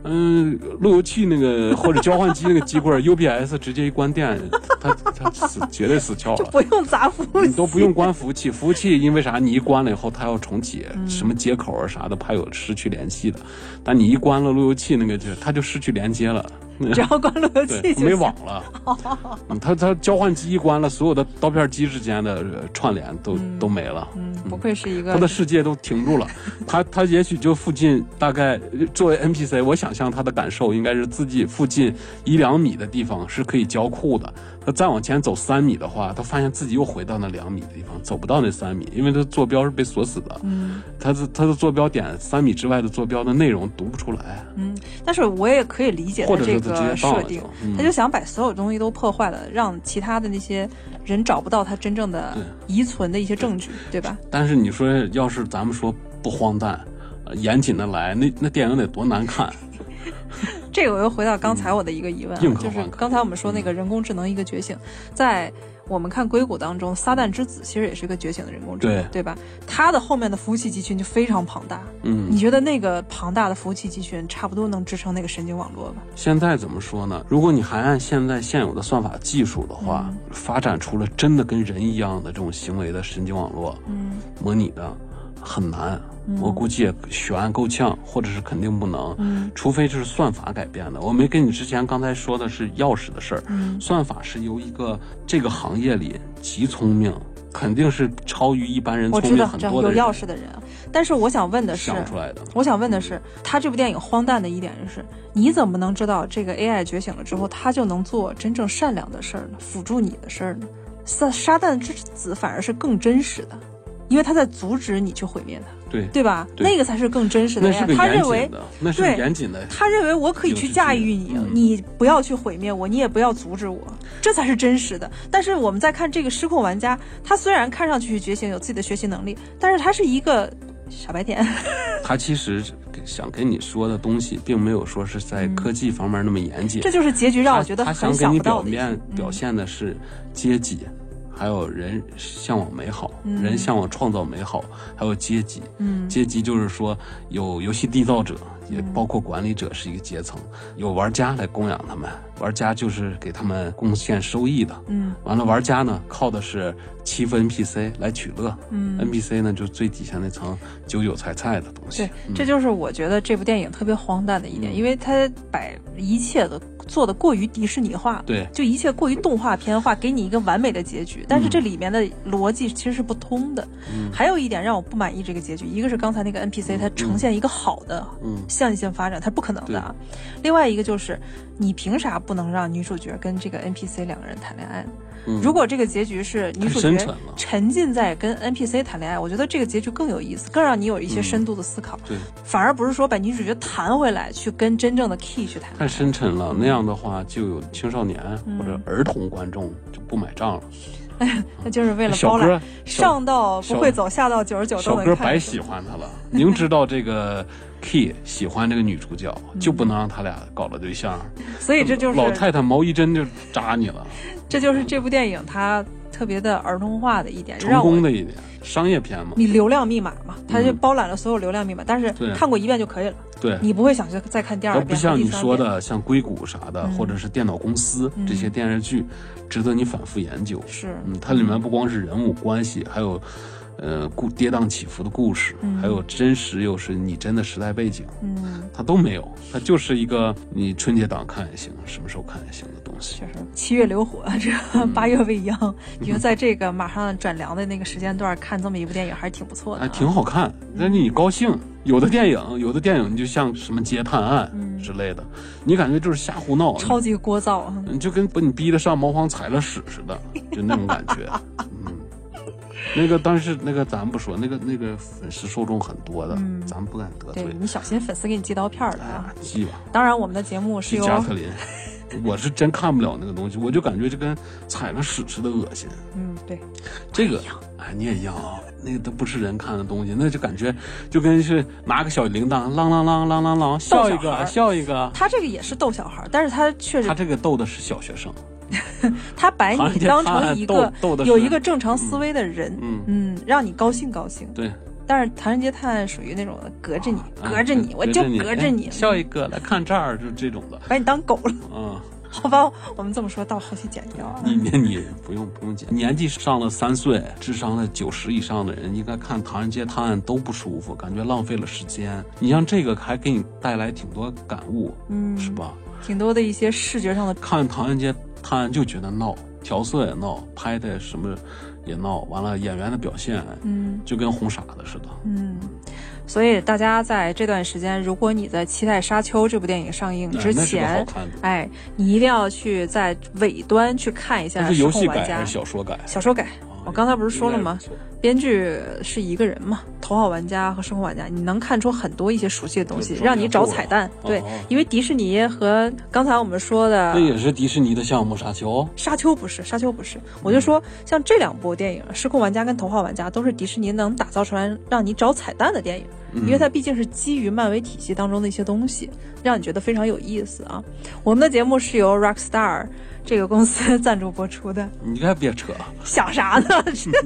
Speaker 3: 嗯，路由器那个或者交换机那个机柜 UPS 直接一关电，它它死绝对死翘了。
Speaker 1: 不用砸服务器，
Speaker 3: 你都不用关服务器，服务器因为啥？你一关了以后，它要重启，
Speaker 1: 嗯
Speaker 3: 什么接口啊啥的，怕有失去联系的。但你一关了路由器，那个就它就失去连接了。
Speaker 1: 只要关路由器，就
Speaker 3: 没网。了。嗯，它它交换机一关了，所有的刀片机之间的呃串联都、都没了。
Speaker 1: 嗯，不愧是一个
Speaker 3: 他的世界都停住了，他他也许就附近大概呃作为 NPC，我想象他的感受应该是自己附近一两米的地方是可以交库的。他再往前走三米的话，他发现自己又回到那两米的地方，走不到那三米，因为他坐标是被锁死的。
Speaker 1: 嗯
Speaker 3: 他的他的坐标点三米之外的坐标的内容读不出来，
Speaker 1: 嗯，但是我也可以理解他这个设定他就想把所有东西都破坏了，让其他的那些人找不到他真正的
Speaker 3: 对
Speaker 1: 遗存的一些证据，对吧？
Speaker 3: 但是你说要是咱们说不荒诞，呃严谨的来，那那电影得多难看。
Speaker 1: 这个我又回到刚才我的一个疑问啊，就是刚才我们说那个人工智能一个觉醒，在我们看硅谷当中，撒旦之子其实也是一个觉醒的人工智能，
Speaker 3: 对
Speaker 1: 对吧？它的后面的服务器集群就非常庞大，
Speaker 3: 嗯，
Speaker 1: 你觉得那个庞大的服务器集群差不多能支撑那个神经网络吧？
Speaker 3: 现在怎么说呢？如果你还按现在现有的算法技术的话，
Speaker 1: 嗯
Speaker 3: 发展出了真的跟人一样的这种行为的神经网络，
Speaker 1: 嗯
Speaker 3: 模拟的很难。我估计也悬够呛，或者是肯定不能，
Speaker 1: 嗯
Speaker 3: 除非就是算法改变的。我没跟你之前刚才说的是钥匙的事儿，
Speaker 1: 嗯
Speaker 3: 算法是由一个这个行业里极聪明，肯定是超于一般人聪明很多的人
Speaker 1: 钥匙的人啊。但是我想问的是，
Speaker 3: 想出来的。
Speaker 1: 我想问的是，他这部电影荒诞的一点就是，你怎么能知道这个 AI 觉醒了之后，他就能做真正善良的事儿呢？辅助你的事儿呢？撒撒旦之子反而是更真实的，因为他在阻止你去毁灭它，
Speaker 3: 对，
Speaker 1: 对吧？
Speaker 3: 对
Speaker 1: 那个才是更真实的
Speaker 3: 那是。
Speaker 1: 他认为
Speaker 3: 谨，的，那是严谨的。
Speaker 1: 他认为我可以去驾驭你，
Speaker 3: 嗯
Speaker 1: 你不要去毁灭我，你也不要阻止我，这才是真实的。但是我们在看这个失控玩家，他虽然看上去觉醒，有自己的学习能力，但是他是一个傻白甜。
Speaker 3: 他其实想跟你说的东西，并没有说是在科技方面那么严谨。
Speaker 1: 这就是结局让我觉得
Speaker 3: 他
Speaker 1: 很
Speaker 3: 想给你表。面表现的是阶级，还有人向往美好，
Speaker 1: 嗯
Speaker 3: 人向往创造美好，还有阶级。
Speaker 1: 嗯
Speaker 3: 阶级就是说有游戏缔造者，也包括管理者是一个阶层，有玩家来供养他们，玩家就是给他们贡献收益的。
Speaker 1: 嗯
Speaker 3: 完了，玩家呢靠的是欺负 NPC 来取乐、
Speaker 1: 嗯
Speaker 3: n p c 呢就最底下那层韭韭菜菜的东西。
Speaker 1: 对，
Speaker 3: 嗯
Speaker 1: 这就是我觉得这部电影特别荒诞的一点，因为它把一切的做的过于迪士尼化，
Speaker 3: 对
Speaker 1: 就一切过于动画片化，给你一个完美的结局，但是这里面的逻辑其实是不通的。
Speaker 3: 嗯
Speaker 1: 还有一点让我不满意这个结局，一个是刚才那个 NPC 它呈现一个好的、
Speaker 3: 嗯
Speaker 1: 线性发展，它不可能的啊。另外一个就是，你凭啥不能让女主角跟这个 NPC 两个人谈恋爱如果这个结局是女主角
Speaker 3: 沉
Speaker 1: 浸在跟 NPC 谈恋爱，我觉得这个结局更有意思，更让你有一些深度的思考，
Speaker 3: 对，
Speaker 1: 反而不是说把女主角弹回来去跟真正的 Key 去谈。
Speaker 3: 太深沉了。那样的话，就有青少年或者儿童观众就不买账了。
Speaker 1: 那就是为了包揽上到不会走，下到九十九
Speaker 3: 小
Speaker 1: 都能看。
Speaker 3: 哥白喜欢他了。明知道这个 Key 喜欢这个女主角，就不能让他俩搞了对象。
Speaker 1: 所以这就是
Speaker 3: 老太太毛一针就扎你了，
Speaker 1: 这就是这部电影它特别的儿童化的一点，
Speaker 3: 成功的一点，商业片嘛。
Speaker 1: 你流量密码嘛，它就包揽了所有流量密码，但是看过一遍就可以了，
Speaker 3: 对，
Speaker 1: 你不会想去再看第二
Speaker 3: 它
Speaker 1: 遍。
Speaker 3: 不像你说的，像硅谷啥的，或者是电脑公司这些电视剧，值得你反复研究。
Speaker 1: 是。
Speaker 3: 嗯，它里面不光是人物关系，还有，呃，故跌宕起伏的故事，还有真实又是拟真的时代背景，
Speaker 1: 嗯，
Speaker 3: 它都没有，它就是一个你春节档看也行，什么时候看也行。
Speaker 1: 确实七月流火，这
Speaker 3: 嗯
Speaker 1: 八月未央，你说在这个马上转凉的那个时间段看这么一部电影，还是挺不错的、
Speaker 3: 还
Speaker 1: 啊。
Speaker 3: 挺好看，那你高兴。有的电影，有的电影就像什么《街探案》之类的，你感觉就是瞎胡闹，
Speaker 1: 超级聒噪。
Speaker 3: 你就跟把你逼得上茅房踩了屎似的，就那种感觉。嗯，那个但是那个咱不说，那个那个粉丝受众很多的，咱们不敢得罪。
Speaker 1: 对你小心粉丝给你寄刀片了啊！
Speaker 3: 啊，记吧，
Speaker 1: 当然，我们的节目是由
Speaker 3: 加特林。我是真看不了那个东西，我就感觉就跟踩了屎似的恶心。
Speaker 1: 嗯对，
Speaker 3: 这个，哎，你也一样啊，那个都不是人看的东西，那就感觉就跟是拿个小铃铛，啷啷啷啷啷啷，笑一个笑一个。
Speaker 1: 他这个也是逗小孩，但是他确实
Speaker 3: 他这个逗的是小学生，
Speaker 1: 他把你当成一个有一个正常思维的人，
Speaker 3: 嗯
Speaker 1: 嗯，让你高兴高兴。
Speaker 3: 对，
Speaker 1: 但是《唐人街探案》属于那种的隔着你，
Speaker 3: 啊
Speaker 1: 隔着你，我就
Speaker 3: 你
Speaker 1: 隔着你
Speaker 3: 哎，笑一个来看这儿，就这种的。
Speaker 1: 把你当狗了。
Speaker 3: 嗯，
Speaker 1: 好吧，我们这么说到后期剪掉啊。
Speaker 3: 你你你不用不用剪，年纪上了三岁，智商在九十以上的人，应该看《唐人街探案》都不舒服，感觉浪费了时间。你像这个还给你带来挺多感悟，
Speaker 1: 嗯
Speaker 3: 是吧？
Speaker 1: 挺多的一些视觉上的，
Speaker 3: 看《唐人街探案》就觉得闹，调色也闹，拍的什么也闹，完了演员的表现，
Speaker 1: 嗯
Speaker 3: 就跟哄傻子似的。
Speaker 1: 嗯。所以大家在这段时间，如果你在期待《沙丘》这部电影上映之前，哎，你一定要去在尾端去看一下《
Speaker 3: 那是游戏改还》是小说改？
Speaker 1: 小说改。我刚才不是说了吗编剧是一个人嘛，头号玩家和生活玩家，你能看出很多一些熟悉的东西，让你找彩蛋。对因为迪士尼和刚才我们说的
Speaker 3: 这也是迪士尼的项目《沙丘》。
Speaker 1: 沙丘不是，沙丘不是，我就说像这两部电影《失控玩家》跟《头号玩家》都是迪士尼能打造出来让你找彩蛋的电影，因为它毕竟是基于漫威体系当中的一些东西，让你觉得非常有意思啊。我们的节目是由 Rockstar 这个公司赞助播出的，
Speaker 3: 你该别扯，
Speaker 1: 想啥呢？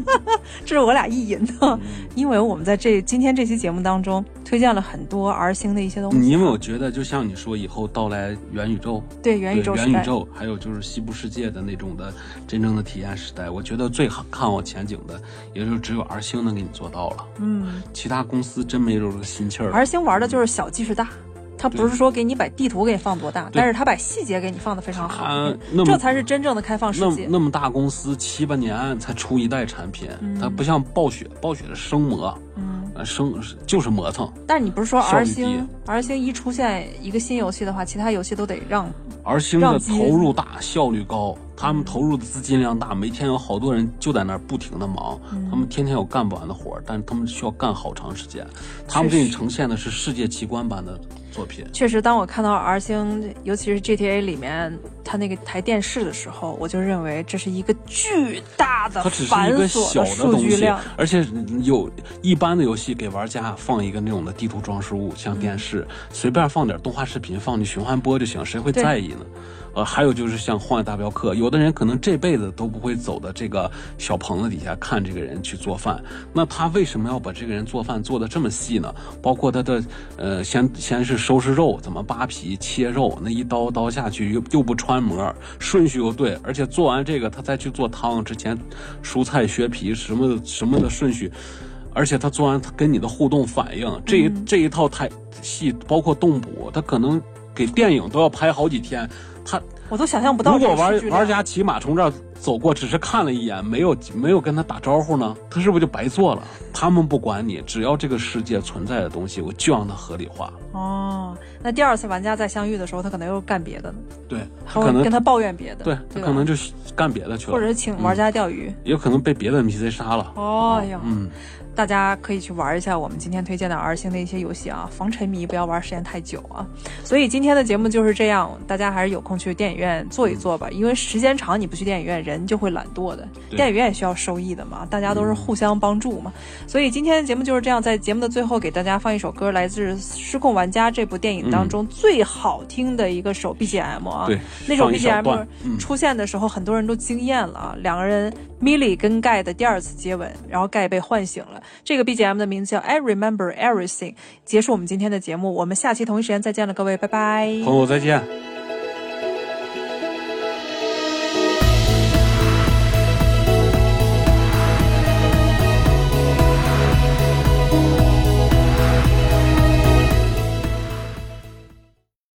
Speaker 1: 这是我俩意淫的，因为我们在这今天这期节目当中推荐了很多 R 星的一些东西。
Speaker 3: 你有没有觉得，就像你说以后到来元宇宙，
Speaker 1: 对元宇宙
Speaker 3: 元宇宙，还有就是西部世界的那种的真正的体验时代，我觉得最好看我前景的，也就只有 R 星能给你做到了。
Speaker 1: 嗯
Speaker 3: 其他公司真没有这个心气儿。
Speaker 1: ，R 星玩的就是小即是大。它不是说给你把地图给你放多大，但是它把细节给你放的非常好这才是真正的开放世界。
Speaker 3: 那么大公司七八年才出一代产品，它不像暴雪，暴雪是生磨，生就是磨蹭。
Speaker 1: 但是你不是说 R 星 R 星一出现一个新游戏的话，其他游戏都得让
Speaker 3: R 星的投入大，效率高，他们投入的资金量大，每天有好多人就在那儿不停的忙，
Speaker 1: 嗯。
Speaker 3: 他们天天有干不完的活儿，但是他们需要干好长时间，他们给你呈现的是世界奇观般的作品。
Speaker 1: 确实，当我看到 R 星，尤其是 GTA 里面它那个台电视的时候，我就认为这是一个巨大的
Speaker 3: 它只是
Speaker 1: 繁
Speaker 3: 一个
Speaker 1: 琐
Speaker 3: 小的
Speaker 1: 数
Speaker 3: 东西而且有一般的游戏给玩家放一个那种的地图装饰物，像电视，随便放点动画视频放进循环播就行，谁会在意呢？呃，还有就是像《荒野大镖客》，有的人可能这辈子都不会走到这个小棚子底下看这个人去做饭，那他为什么要把这个人做饭做的这么细呢？包括他的呃，先先是收拾肉，怎么扒皮、切肉，那一刀刀下去又又不穿模，顺序又对，而且做完这个他再去做汤之前，蔬菜削皮什么的什么的顺序。而且他做完，他跟你的互动反应，这一、这一套台戏，包括动捕，他可能给电影都要拍好几天。他
Speaker 1: 我都想象不到
Speaker 3: 如果玩玩家骑马从这儿走过，只是看了一眼，没有没有跟他打招呼呢？他是不是就白做了？他们不管你，只要这个世界存在的东西，我就让它合理化。
Speaker 1: 哦，那第二次玩家再相遇的时候，他可能又干别的呢，
Speaker 3: 对，他可能
Speaker 1: 跟他抱怨别的，
Speaker 3: 对他可能就干别的去了，
Speaker 1: 或者是请玩家钓鱼，
Speaker 3: 也有可能被别的 NPC 杀了。
Speaker 1: 哦哟，
Speaker 3: 嗯。
Speaker 1: 大家可以去玩一下我们今天推荐的 R 星的一些游戏啊，防沉迷，不要玩时间太久啊。所以今天的节目就是这样，大家还是有空去电影院坐一坐吧，因为时间长你不去电影院，人就会懒惰的。电影院也需要收益的嘛，大家都是互相帮助嘛。所以今天的节目就是这样，在节目的最后给大家放一首歌，来自《失控玩家》这部电影当中最好听的一个首 BGM 啊。
Speaker 3: 对，
Speaker 1: 那首 BGM 出现的时候，很多人都惊艳了啊。两个人，Milly 跟盖的第二次接吻，然后盖被唤醒了。这个 BGM 的名字叫 I Remember Everything，结束我们今天的节目，我们下期同一时间再见了，各位，拜拜，
Speaker 3: 朋友再见。